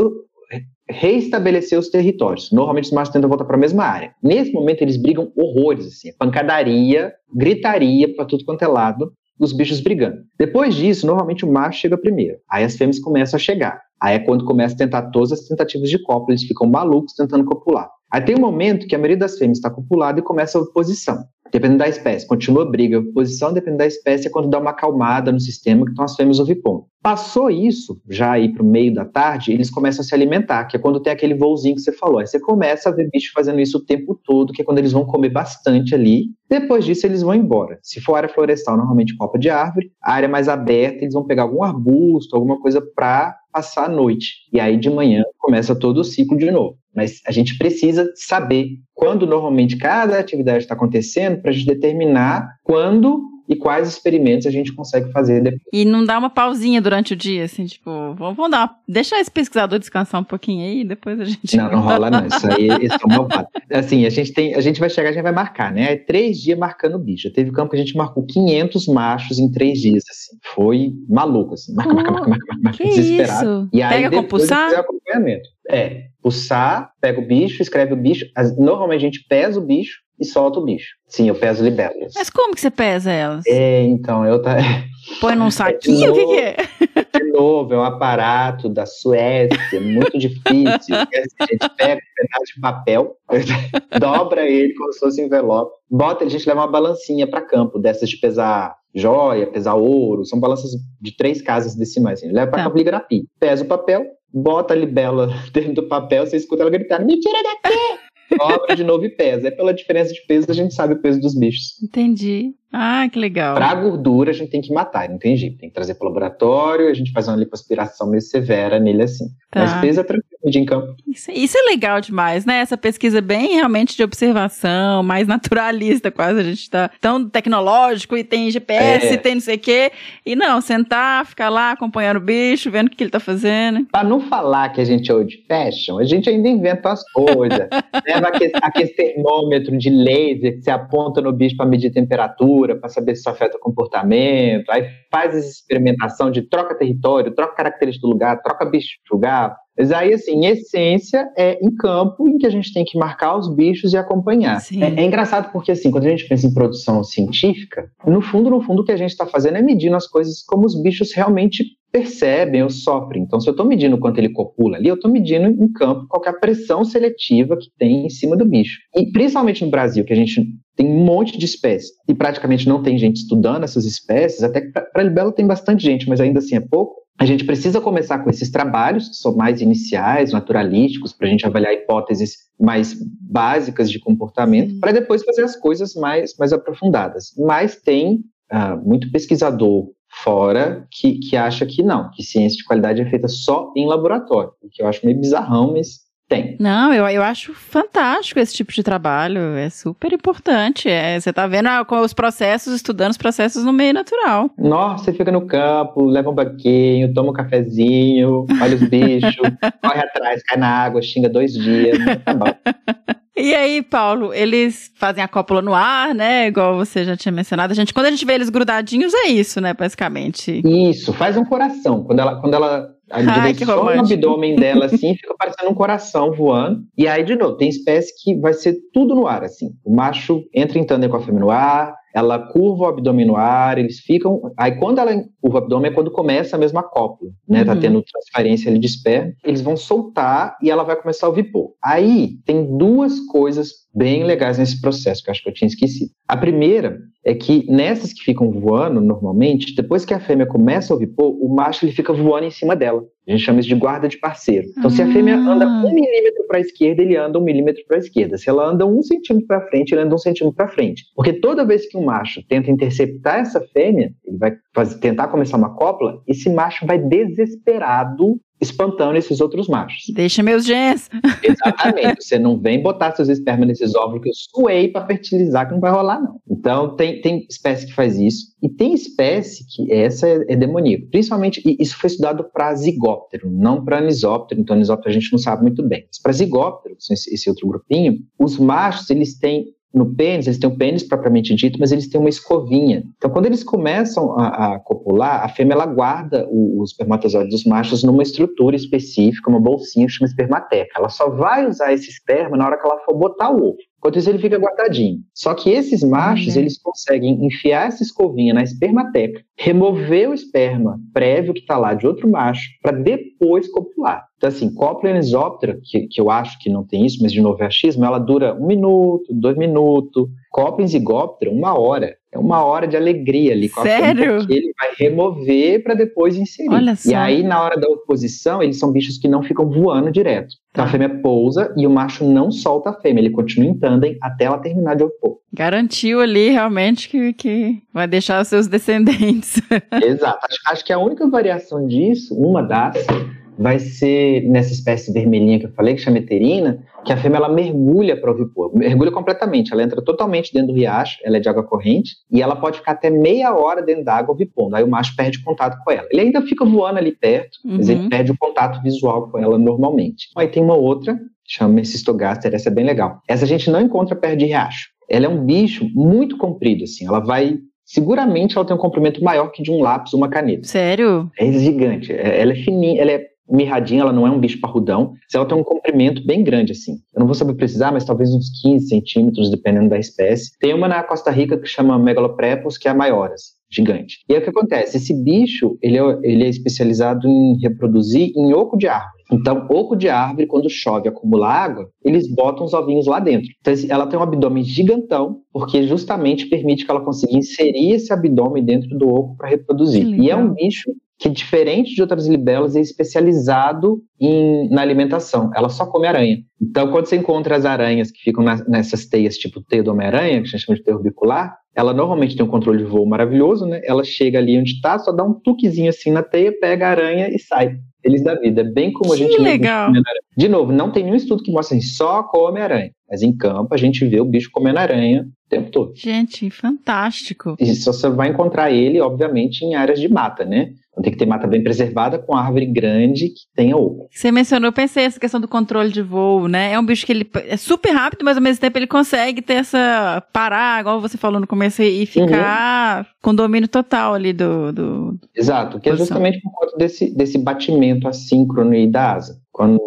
reestabelecer os territórios. Normalmente os machos tentam voltar para a mesma área. Nesse momento eles brigam horrores, assim, pancadaria, gritaria para tudo quanto é lado, dos bichos brigando. Depois disso, normalmente o macho chega primeiro. Aí as fêmeas começam a chegar. Aí é quando começa a tentar todas as tentativas de cópula, eles ficam malucos tentando copular. Aí tem um momento que a maioria das fêmeas está copulada e começa a oposição. Dependendo da espécie, continua briga. A oposição, dependendo da espécie, é quando dá uma acalmada no sistema, que estão as fêmeas ovipom. Passou isso, já aí para o meio da tarde, eles começam a se alimentar, que é quando tem aquele voozinho que você falou. Aí você começa a ver bicho fazendo isso o tempo todo, que é quando eles vão comer bastante ali. Depois disso, eles vão embora. Se for área florestal, normalmente copa de árvore. A área mais aberta, eles vão pegar algum arbusto, alguma coisa para passar a noite. E aí de manhã começa todo o ciclo de novo. Mas a gente precisa saber quando normalmente cada atividade está acontecendo para a gente determinar quando e quais experimentos a gente consegue fazer depois. E não dá uma pausinha durante o dia, assim, tipo, vamos, dar uma, deixar esse pesquisador descansar um pouquinho aí, depois a gente. Não, não rola não, isso aí isso é malvado. Assim, a gente tem, a gente vai chegar, a gente vai marcar, né? É três dias marcando bicho. Teve campo que a gente marcou 500 machos em três dias, assim. Foi maluco, assim. Marca, marca, marca, marca, marca, marca, desesperado. E aí Pega depois acompanhamento. É, pulsar, pega o bicho, escreve o bicho. Normalmente a gente pesa o bicho, e solta o bicho. Sim, eu peso libélulas. Mas como que você pesa elas? É, então, eu tá. Põe num saquinho? o que, que, é? De novo, é um aparato da Suécia, muito difícil. a gente pega um pedaço de papel, dobra ele como se fosse um envelope, bota, a gente leva uma balancinha para campo, dessas de pesar joia, pesar ouro, são balanças de três casas decimais. Assim. Leva para tá. campo de pesa o papel, bota a libélula dentro do papel, você escuta ela gritar: me tira daqui! Dobra de novo e pesa. É pela diferença de peso a gente sabe o peso dos bichos. Entendi. Ah, que legal. Para gordura a gente tem que matar, não tem jeito. Tem que trazer para o laboratório, a gente faz uma lipoaspiração meio severa nele assim. Tá. Mas peso é tranquilo de em campo. Isso, isso, é legal demais, né? Essa pesquisa bem realmente de observação, mais naturalista quase. A gente está tão tecnológico e tem GPS, é. tem não sei o quê. E não, sentar, ficar lá acompanhando o bicho, vendo o que ele está fazendo. Para não falar que a gente é old fashion, a gente ainda inventa as coisas. Leva aquele, aquele termômetro de laser que você aponta no bicho para medir temperatura cultura para saber se isso afeta o comportamento, aí faz essa experimentação de troca território, troca característica do lugar, troca bicho de lugar. Mas aí, assim, em essência, é em campo em que a gente tem que marcar os bichos e acompanhar. É, é, engraçado porque, assim, quando a gente pensa em produção científica, no fundo, no fundo, o que a gente está fazendo é medindo as coisas como os bichos realmente percebem ou sofrem. Então, se eu estou medindo quanto ele copula ali, eu estou medindo em campo qual a pressão seletiva que tem em cima do bicho. E principalmente no Brasil, que a gente tem um monte de espécies. E praticamente não tem gente estudando essas espécies, até que para libelo tem bastante gente, mas ainda assim é pouco. A gente precisa começar com esses trabalhos, que são mais iniciais, naturalísticos, para a gente avaliar hipóteses mais básicas de comportamento, para depois fazer as coisas mais, mais aprofundadas. Mas tem uh, muito pesquisador fora que, que acha que não, que ciência de qualidade é feita só em laboratório, o que eu acho meio bizarrão, mas tem. Não, eu, eu acho fantástico esse tipo de trabalho. É super importante. É, você tá vendo ah, com os processos, estudando os processos no meio natural. Nossa, você fica no campo, leva um banquinho, toma um cafezinho, olha os bichos, corre atrás, cai na água, xinga dois dias. Tá bom. E aí, Paulo, eles fazem a cópula no ar, né? Igual você já tinha mencionado. A gente, quando a gente vê eles grudadinhos, é isso, né? Basicamente. Isso, faz um coração. Quando ela, quando ela a Ai, direciona o abdômen dela assim, fica parecendo um coração voando. E aí, de novo, tem espécie que vai ser tudo no ar, assim. O macho entra em tandem com a fêmea no ar, ela curva o abdômen no ar, eles ficam. Aí, quando ela curva o abdômen, é quando começa a mesma cópula, né? Tá uhum. Tá tendo transferência ali de esperma. Eles vão soltar e ela vai começar a ovipor. Aí, tem duas coisas bem legais nesse processo, que eu acho que eu tinha esquecido. A primeira é que nessas que ficam voando normalmente, depois que a fêmea começa a ovipor, o macho ele fica voando em cima dela. A gente chama isso de guarda de parceiro. Então, se a fêmea ah. anda um milímetro para a esquerda, ele anda um milímetro para a esquerda. Se ela anda um centímetro para frente, ele anda um centímetro para frente. Porque toda vez que um macho tenta interceptar essa fêmea, ele vai fazer, tentar começar uma cópula, esse macho vai desesperado espantando esses outros machos. Deixa meus genes. Exatamente. Você não vem botar seus espermas nesses óvulos que eu suei para fertilizar, que não vai rolar, não. Então, tem, tem espécie que faz isso. E tem espécie que essa é, é demoníaca. Principalmente, isso foi estudado para zigóptero, não para anisóptero. Então, anisóptero a gente não sabe muito bem. Mas para zigóptero, esse, esse outro grupinho, os machos, eles têm no pênis, eles têm o pênis propriamente dito, mas eles têm uma escovinha. Então, quando eles começam a, a copular, a fêmea ela guarda o, os espermatozoides dos machos numa estrutura específica, uma bolsinha que chama espermateca. Ela só vai usar esse esperma na hora que ela for botar o ovo. Enquanto isso, ele fica guardadinho. Só que esses machos, uhum. eles conseguem enfiar essa escovinha na espermateca, remover o esperma prévio que está lá de outro macho, para depois copular. Então, assim, cópula anisóptera, que, que eu acho que não tem isso, mas de novo é achismo, ela dura um minuto, dois minutos. Cópula zigóptera, uma hora é uma hora de alegria ali. Com Sério? A que ele vai remover para depois inserir. Olha só. E aí, na hora da oposição, eles são bichos que não ficam voando direto. Então, a tá. fêmea pousa e o macho não solta a fêmea, ele continua em tandem até ela terminar de opor. Garantiu ali realmente que, que vai deixar os seus descendentes. Exato. Acho, acho que a única variação disso, uma das, vai ser nessa espécie vermelhinha que eu falei, que chama eterina, que a fêmea ela mergulha para ovipor, mergulha completamente, ela entra totalmente dentro do riacho, ela é de água corrente, e ela pode ficar até meia hora dentro da água ovipondo, aí o macho perde contato com ela. Ele ainda fica voando ali perto, uhum. mas ele perde o contato visual com ela normalmente. Aí tem uma outra, chama Mecistogaster, essa é bem legal. Essa a gente não encontra perto de riacho. Ela é um bicho muito comprido, assim, ela vai seguramente ela tem um comprimento maior que de um lápis ou uma caneta. Sério? É gigante. É, ela é fininha, ela é mirradinha, ela não é um bicho parrudão, ela tem um comprimento bem grande, assim. Eu não vou saber precisar, mas talvez uns 15 centímetros, dependendo da espécie. Tem uma na Costa Rica que chama Megaloprepus, que é a maior, assim, gigante. E aí o que acontece? Esse bicho, ele é, ele é especializado em reproduzir em oco de árvore. Então, oco de árvore, quando chove e acumula água, eles botam os ovinhos lá dentro. Então, ela tem um abdômen gigantão, porque justamente permite que ela consiga inserir esse abdômen dentro do oco para reproduzir. E é um bicho que, diferente de outras libelas, é especializado em, na alimentação. Ela só come aranha. Então, quando você encontra as aranhas que ficam na, nessas teias, tipo teia do Homem-Aranha, que a gente chama de teia orbicular, ela normalmente tem um controle de voo maravilhoso, né? Ela chega ali onde está, só dá um tuquezinho assim na teia, pega a aranha e sai. Feliz da vida. É bem como que a gente legal. De novo, não tem nenhum estudo que mostre assim, só come aranha. Mas em campo a gente vê o bicho comendo aranha o tempo todo. Gente, fantástico. E só você vai encontrar ele, obviamente, em áreas de mata, né? Então tem que ter mata bem preservada com árvore grande que tenha oco. Você mencionou, eu pensei essa questão do controle de voo, né? É um bicho que ele é super rápido, mas ao mesmo tempo ele consegue ter essa parar, igual você falou no começo, e ficar uhum. com domínio total ali do. do Exato, que é justamente por conta desse, desse batimento assíncrono aí da asa. Quando,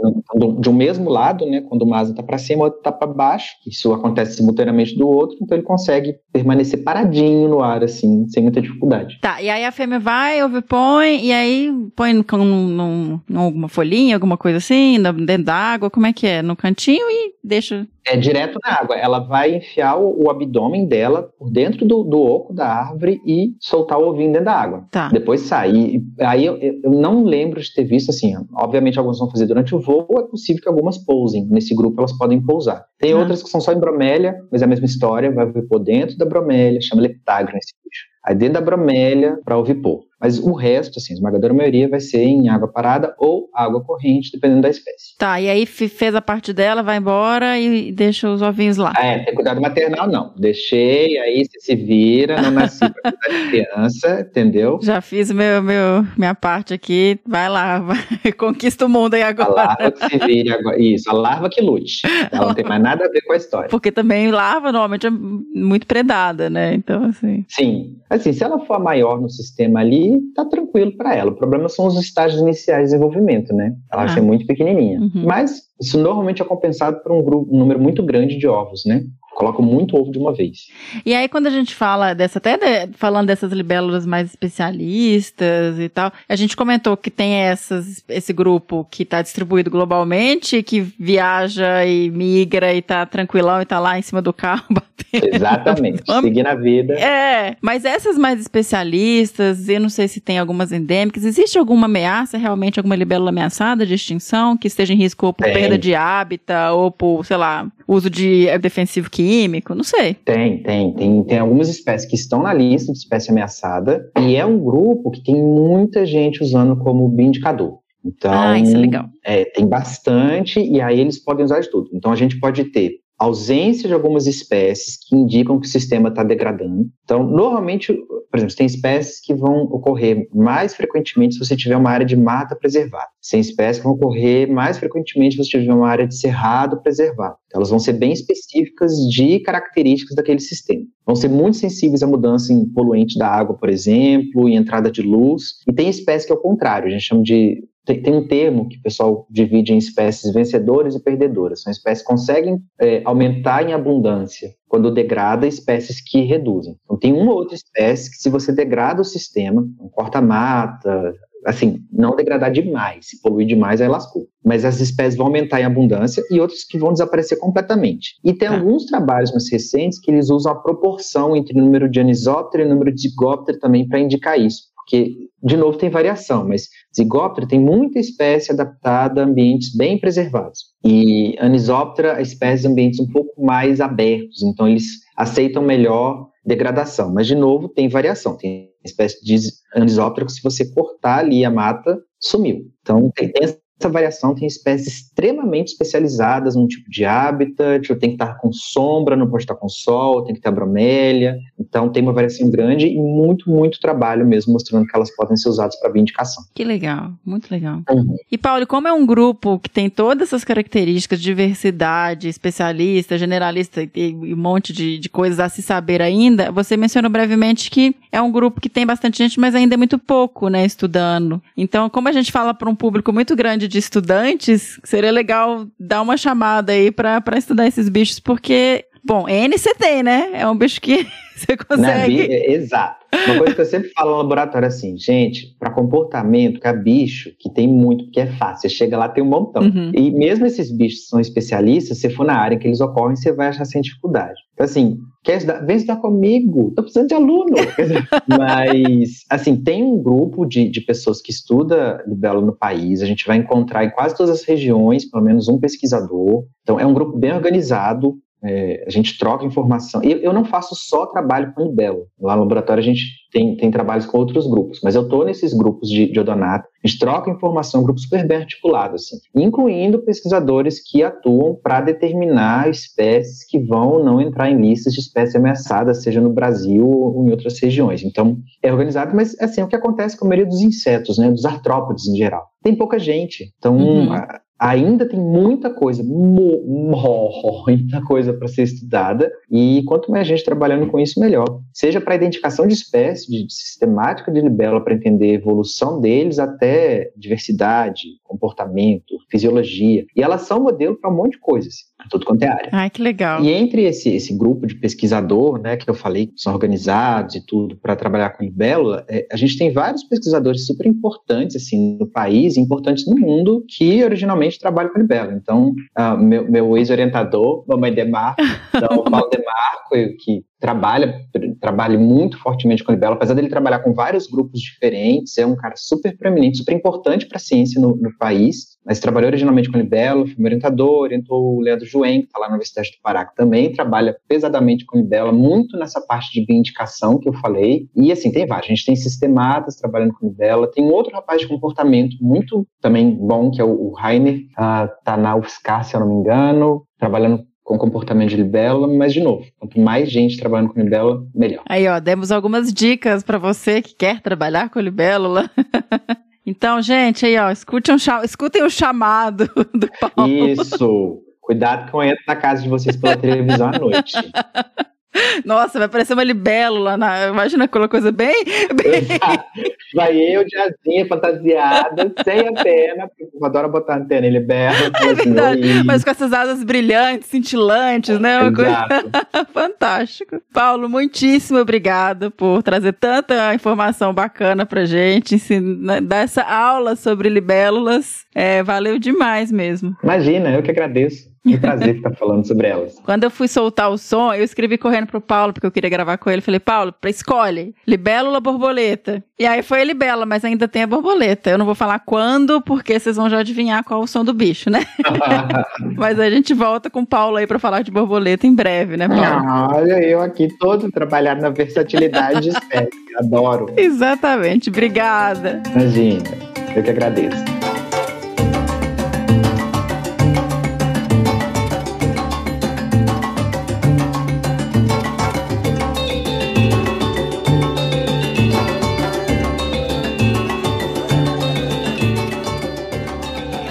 de um mesmo lado, né, quando uma asa está para cima, outra está para baixo, isso acontece simultaneamente do outro, então ele consegue permanecer paradinho no ar, assim, sem muita dificuldade. Tá, e aí a fêmea vai, põe, e aí põe num, num, num, alguma folhinha, alguma coisa assim, dentro da água, como é que é? No cantinho e deixa é direto na água. Ela vai enfiar o, o abdômen dela por dentro do, do, oco da árvore e soltar o ovinho dentro da água. Tá. Depois sai. E, aí eu, eu, não lembro de ter visto assim. Obviamente, alguns vão fazer durante o voo, é possível que algumas pousem. Nesse grupo, elas podem pousar. Tem ah. outras que são só em bromélia, mas é a mesma história. Vai por dentro da bromélia, chama leptágrano esse bicho. Aí dentro da bromélia para ovipor. Mas o resto, assim, a esmagadora maioria vai ser em água parada ou água corrente, dependendo da espécie. Tá, e aí fez a parte dela, vai embora e deixa os ovinhos lá. É, tem cuidado maternal, não. Deixei, aí você se vira, não nasci pra cuidar de criança, entendeu? Já fiz meu, meu, minha parte aqui, vai lá, vai, conquista o mundo aí agora. A larva que se vire agora. Isso, a larva que lute. Ela não tem mais nada a ver com a história. Porque também larva normalmente é muito predada, né? Então, assim. Sim. Assim, se ela for maior no sistema ali, tá tranquilo para ela. O problema são os estágios iniciais de desenvolvimento, né? Ela ah. ser muito pequenininha. Uhum. Mas isso normalmente é compensado por um, grupo, um número muito grande de ovos, né? colocam muito ovo de uma vez. E aí, quando a gente fala dessa, até de, falando dessas libélulas mais especialistas e tal, a gente comentou que tem essas, esse grupo que está distribuído globalmente, que viaja e migra e tá tranquilão e tá lá em cima do carro. Exatamente, seguir na vida. É, mas essas mais especialistas, eu não sei se tem algumas endêmicas, existe alguma ameaça, realmente alguma libélula ameaçada de extinção, que esteja em risco ou por tem. perda de hábitat ou por, sei lá, uso de defensivo químico? químico, não sei. Tem, tem, tem, tem algumas espécies que estão na lista de espécie ameaçada e é um grupo que tem muita gente usando como bioindicador. Então, ah, isso é legal. É, tem bastante e aí eles podem usar de tudo. Então a gente pode ter ausência de algumas espécies que indicam que o sistema está degradando. Então, normalmente, por exemplo, tem espécies que vão ocorrer mais frequentemente se você tiver uma área de mata preservada. Tem espécies que vão ocorrer mais frequentemente se você tiver uma área de cerrado preservado. Então, elas vão ser bem específicas de características daquele sistema. Vão ser muito sensíveis à mudança em poluente da água, por exemplo, em entrada de luz. E tem espécies que é o contrário, a gente chama de tem, tem, um termo que o pessoal divide em espécies vencedoras e perdedoras. São espécies que conseguem é, aumentar em abundância quando degrada espécies que reduzem. Então, tem uma outra espécie que, se você degrada o sistema, corta mata, assim, não degradar demais, se poluir demais, aí lascou. Mas as espécies vão aumentar em abundância e outras que vão desaparecer completamente. E tem ah. alguns trabalhos mais recentes que eles usam a proporção entre o número de anisóptero e o número de zigóptero também para indicar isso. Porque, de novo, tem variação, mas Zigóptera tem muita espécie adaptada a ambientes bem preservados. E Anisóptera, a espécie de ambientes um pouco mais abertos, então eles aceitam melhor degradação. Mas, de novo, tem variação. Tem espécie de Anisóptera que, se você cortar ali a mata, sumiu. Então, tem, tem essa variação tem espécies extremamente especializadas num tipo de habitat, tem que estar com sombra, não pode estar com sol, tem que ter bromélia. Então tem uma variação grande e muito, muito trabalho mesmo mostrando que elas podem ser usadas para vindicação. Que legal, muito legal. Uhum. E Paulo, como é um grupo que tem todas essas características, diversidade, especialista, generalista e, um monte de, de coisas a se saber ainda, você mencionou brevemente que é um grupo que tem bastante gente, mas ainda é muito pouco, né, estudando. Então, como a gente fala para um público muito grande de estudantes, seria legal dar uma chamada aí para estudar esses bichos, porque, bom, N você tem, né? É um bicho que você consegue. Na, exato. Uma coisa que eu sempre falo no laboratório é assim, gente, para comportamento, que bicho, que tem muito, porque é fácil. Você chega lá, tem um montão. Uhum. E mesmo esses bichos que são especialistas, se for na área que eles ocorrem, você vai achar sem dificuldade. Então, assim, quer estudar? Vem estudar comigo, tô precisando de aluno. Mas, assim, tem um grupo de, de pessoas que estuda libelo no país, a gente vai encontrar em quase todas as regiões, pelo menos um pesquisador. Então, é um grupo bem organizado, é, a gente troca informação. Eu, eu não faço só trabalho com libelo. Lá no laboratório a gente tem, tem trabalhos com outros grupos, mas eu estou nesses grupos de, de odonato, a gente troca informação, um grupo super bem articulado, assim, incluindo pesquisadores que atuam para determinar espécies que vão ou não entrar em listas de espécies ameaçadas, seja no Brasil ou em outras regiões. Então, é organizado, mas assim, é o que acontece com a maioria dos insetos, né, dos artrópodes em geral. Tem pouca gente, então uhum. a, ainda tem muita coisa, muita coisa para ser estudada, e quanto mais gente trabalhando com isso, melhor. Seja para identificação de espécies, de, sistemática de libélula para entender a evolução deles, até diversidade, comportamento, fisiologia. E elas são modelo para um monte de coisas, tudo quanto é área. Ai, que legal. E entre esse, esse grupo de pesquisador, né, que eu falei, que são organizados e tudo para trabalhar com libélula, é, a gente tem vários pesquisadores super importantes, assim, no país, importantes no mundo, que originalmente trabalham com libélula. Então, uh, meu, meu ex-orientador, mamãe Demarco, então, o Paulo Demarco, que trabalha, trabalha muito fortemente com libelo, apesar dele trabalhar com vários grupos diferentes, é um cara super preeminente, super importante para a ciência no, no, país, mas trabalhou originalmente com libelo, foi meu orientador, orientou o Leandro Juen, que está lá na Universidade do Pará, que também trabalha pesadamente com libelo, muito nessa parte de bioindicação que eu falei, e assim, tem vários, a gente tem sistematas trabalhando com libelo, tem um outro rapaz de comportamento muito também bom, que é o, o Rainer, uh, tá na UFSCar, se eu não me engano, trabalhando com comportamento de libélula, mas de novo, quanto mais gente trabalhando com libélula, melhor. Aí, ó, demos algumas dicas para você que quer trabalhar com libélula. então, gente, aí, ó, escutem, um escutem o chamado do Paulo. Isso. Cuidado que eu entro na casa de vocês pela televisão à noite. Nossa, vai parecer uma libélula. Na... Imagina aquela coisa bem. bem... Vai eu de asinha fantasiada, sem antena, porque eu adoro botar antena em libélula. É verdade, mas com essas asas brilhantes, cintilantes, né? Uma coisa... Fantástico. Paulo, muitíssimo obrigada por trazer tanta informação bacana pra gente, ensinar, dar essa aula sobre libélulas. É, valeu demais mesmo. Imagina, eu que agradeço. Que prazer estar falando sobre elas. Quando eu fui soltar o som, eu escrevi correndo pro Paulo, porque eu queria gravar com ele. Falei, Paulo, escolhe, libélula ou borboleta? E aí foi a libélula, mas ainda tem a borboleta. Eu não vou falar quando, porque vocês vão já adivinhar qual é o som do bicho, né? mas a gente volta com o Paulo aí pra falar de borboleta em breve, né, Paulo? Ah, olha, eu aqui todo trabalhado na versatilidade de espécie. Adoro. Exatamente. Obrigada. Imagina. Eu que agradeço.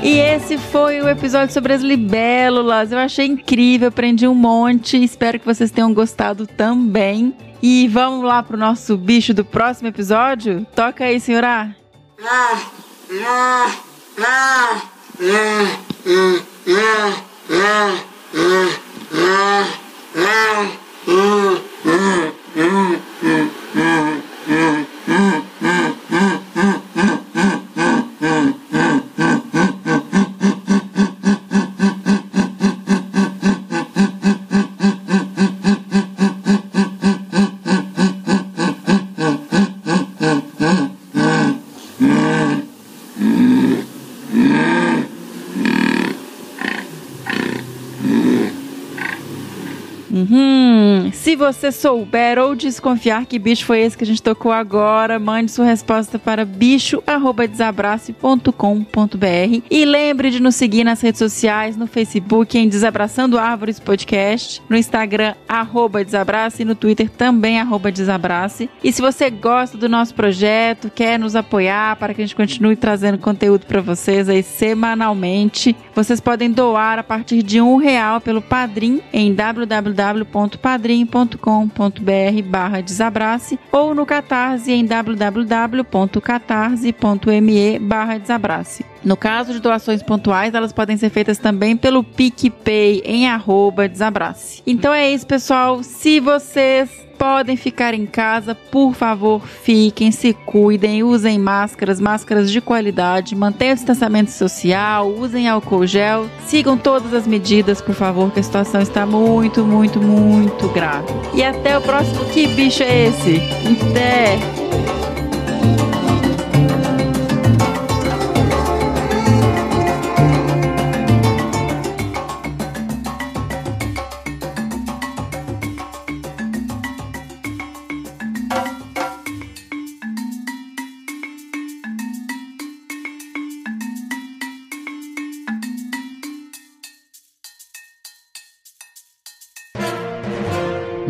E esse foi o episódio sobre as libélulas. Eu achei incrível, aprendi um monte. Espero que vocês tenham gostado também. E vamos lá pro nosso bicho do próximo episódio? Toca aí, senhora. Você souber ou desconfiar que bicho foi esse que a gente tocou agora, mande sua resposta para bicho@desabrace.com.br e lembre de nos seguir nas redes sociais, no Facebook em Desabraçando Árvores Podcast, no Instagram arroba Desabrace e no Twitter também arroba Desabrace. E se você gosta do nosso projeto, quer nos apoiar para que a gente continue trazendo conteúdo para vocês aí semanalmente, vocês podem doar a partir de um real pelo Padrim em www.padrim.com combr barra desabrace ou no Catarse em www.catarse.me barra desabrace. No caso de doações pontuais, elas podem ser feitas também pelo PicPay em arroba desabrace. Então é isso, pessoal. Se vocês podem ficar em casa, por favor, fiquem, se cuidem, usem máscaras, máscaras de qualidade, mantenham o distanciamento social, usem álcool gel, sigam todas as medidas, por favor, que a situação está muito, muito, muito grave. E até o próximo Que Bicho é esse? Até!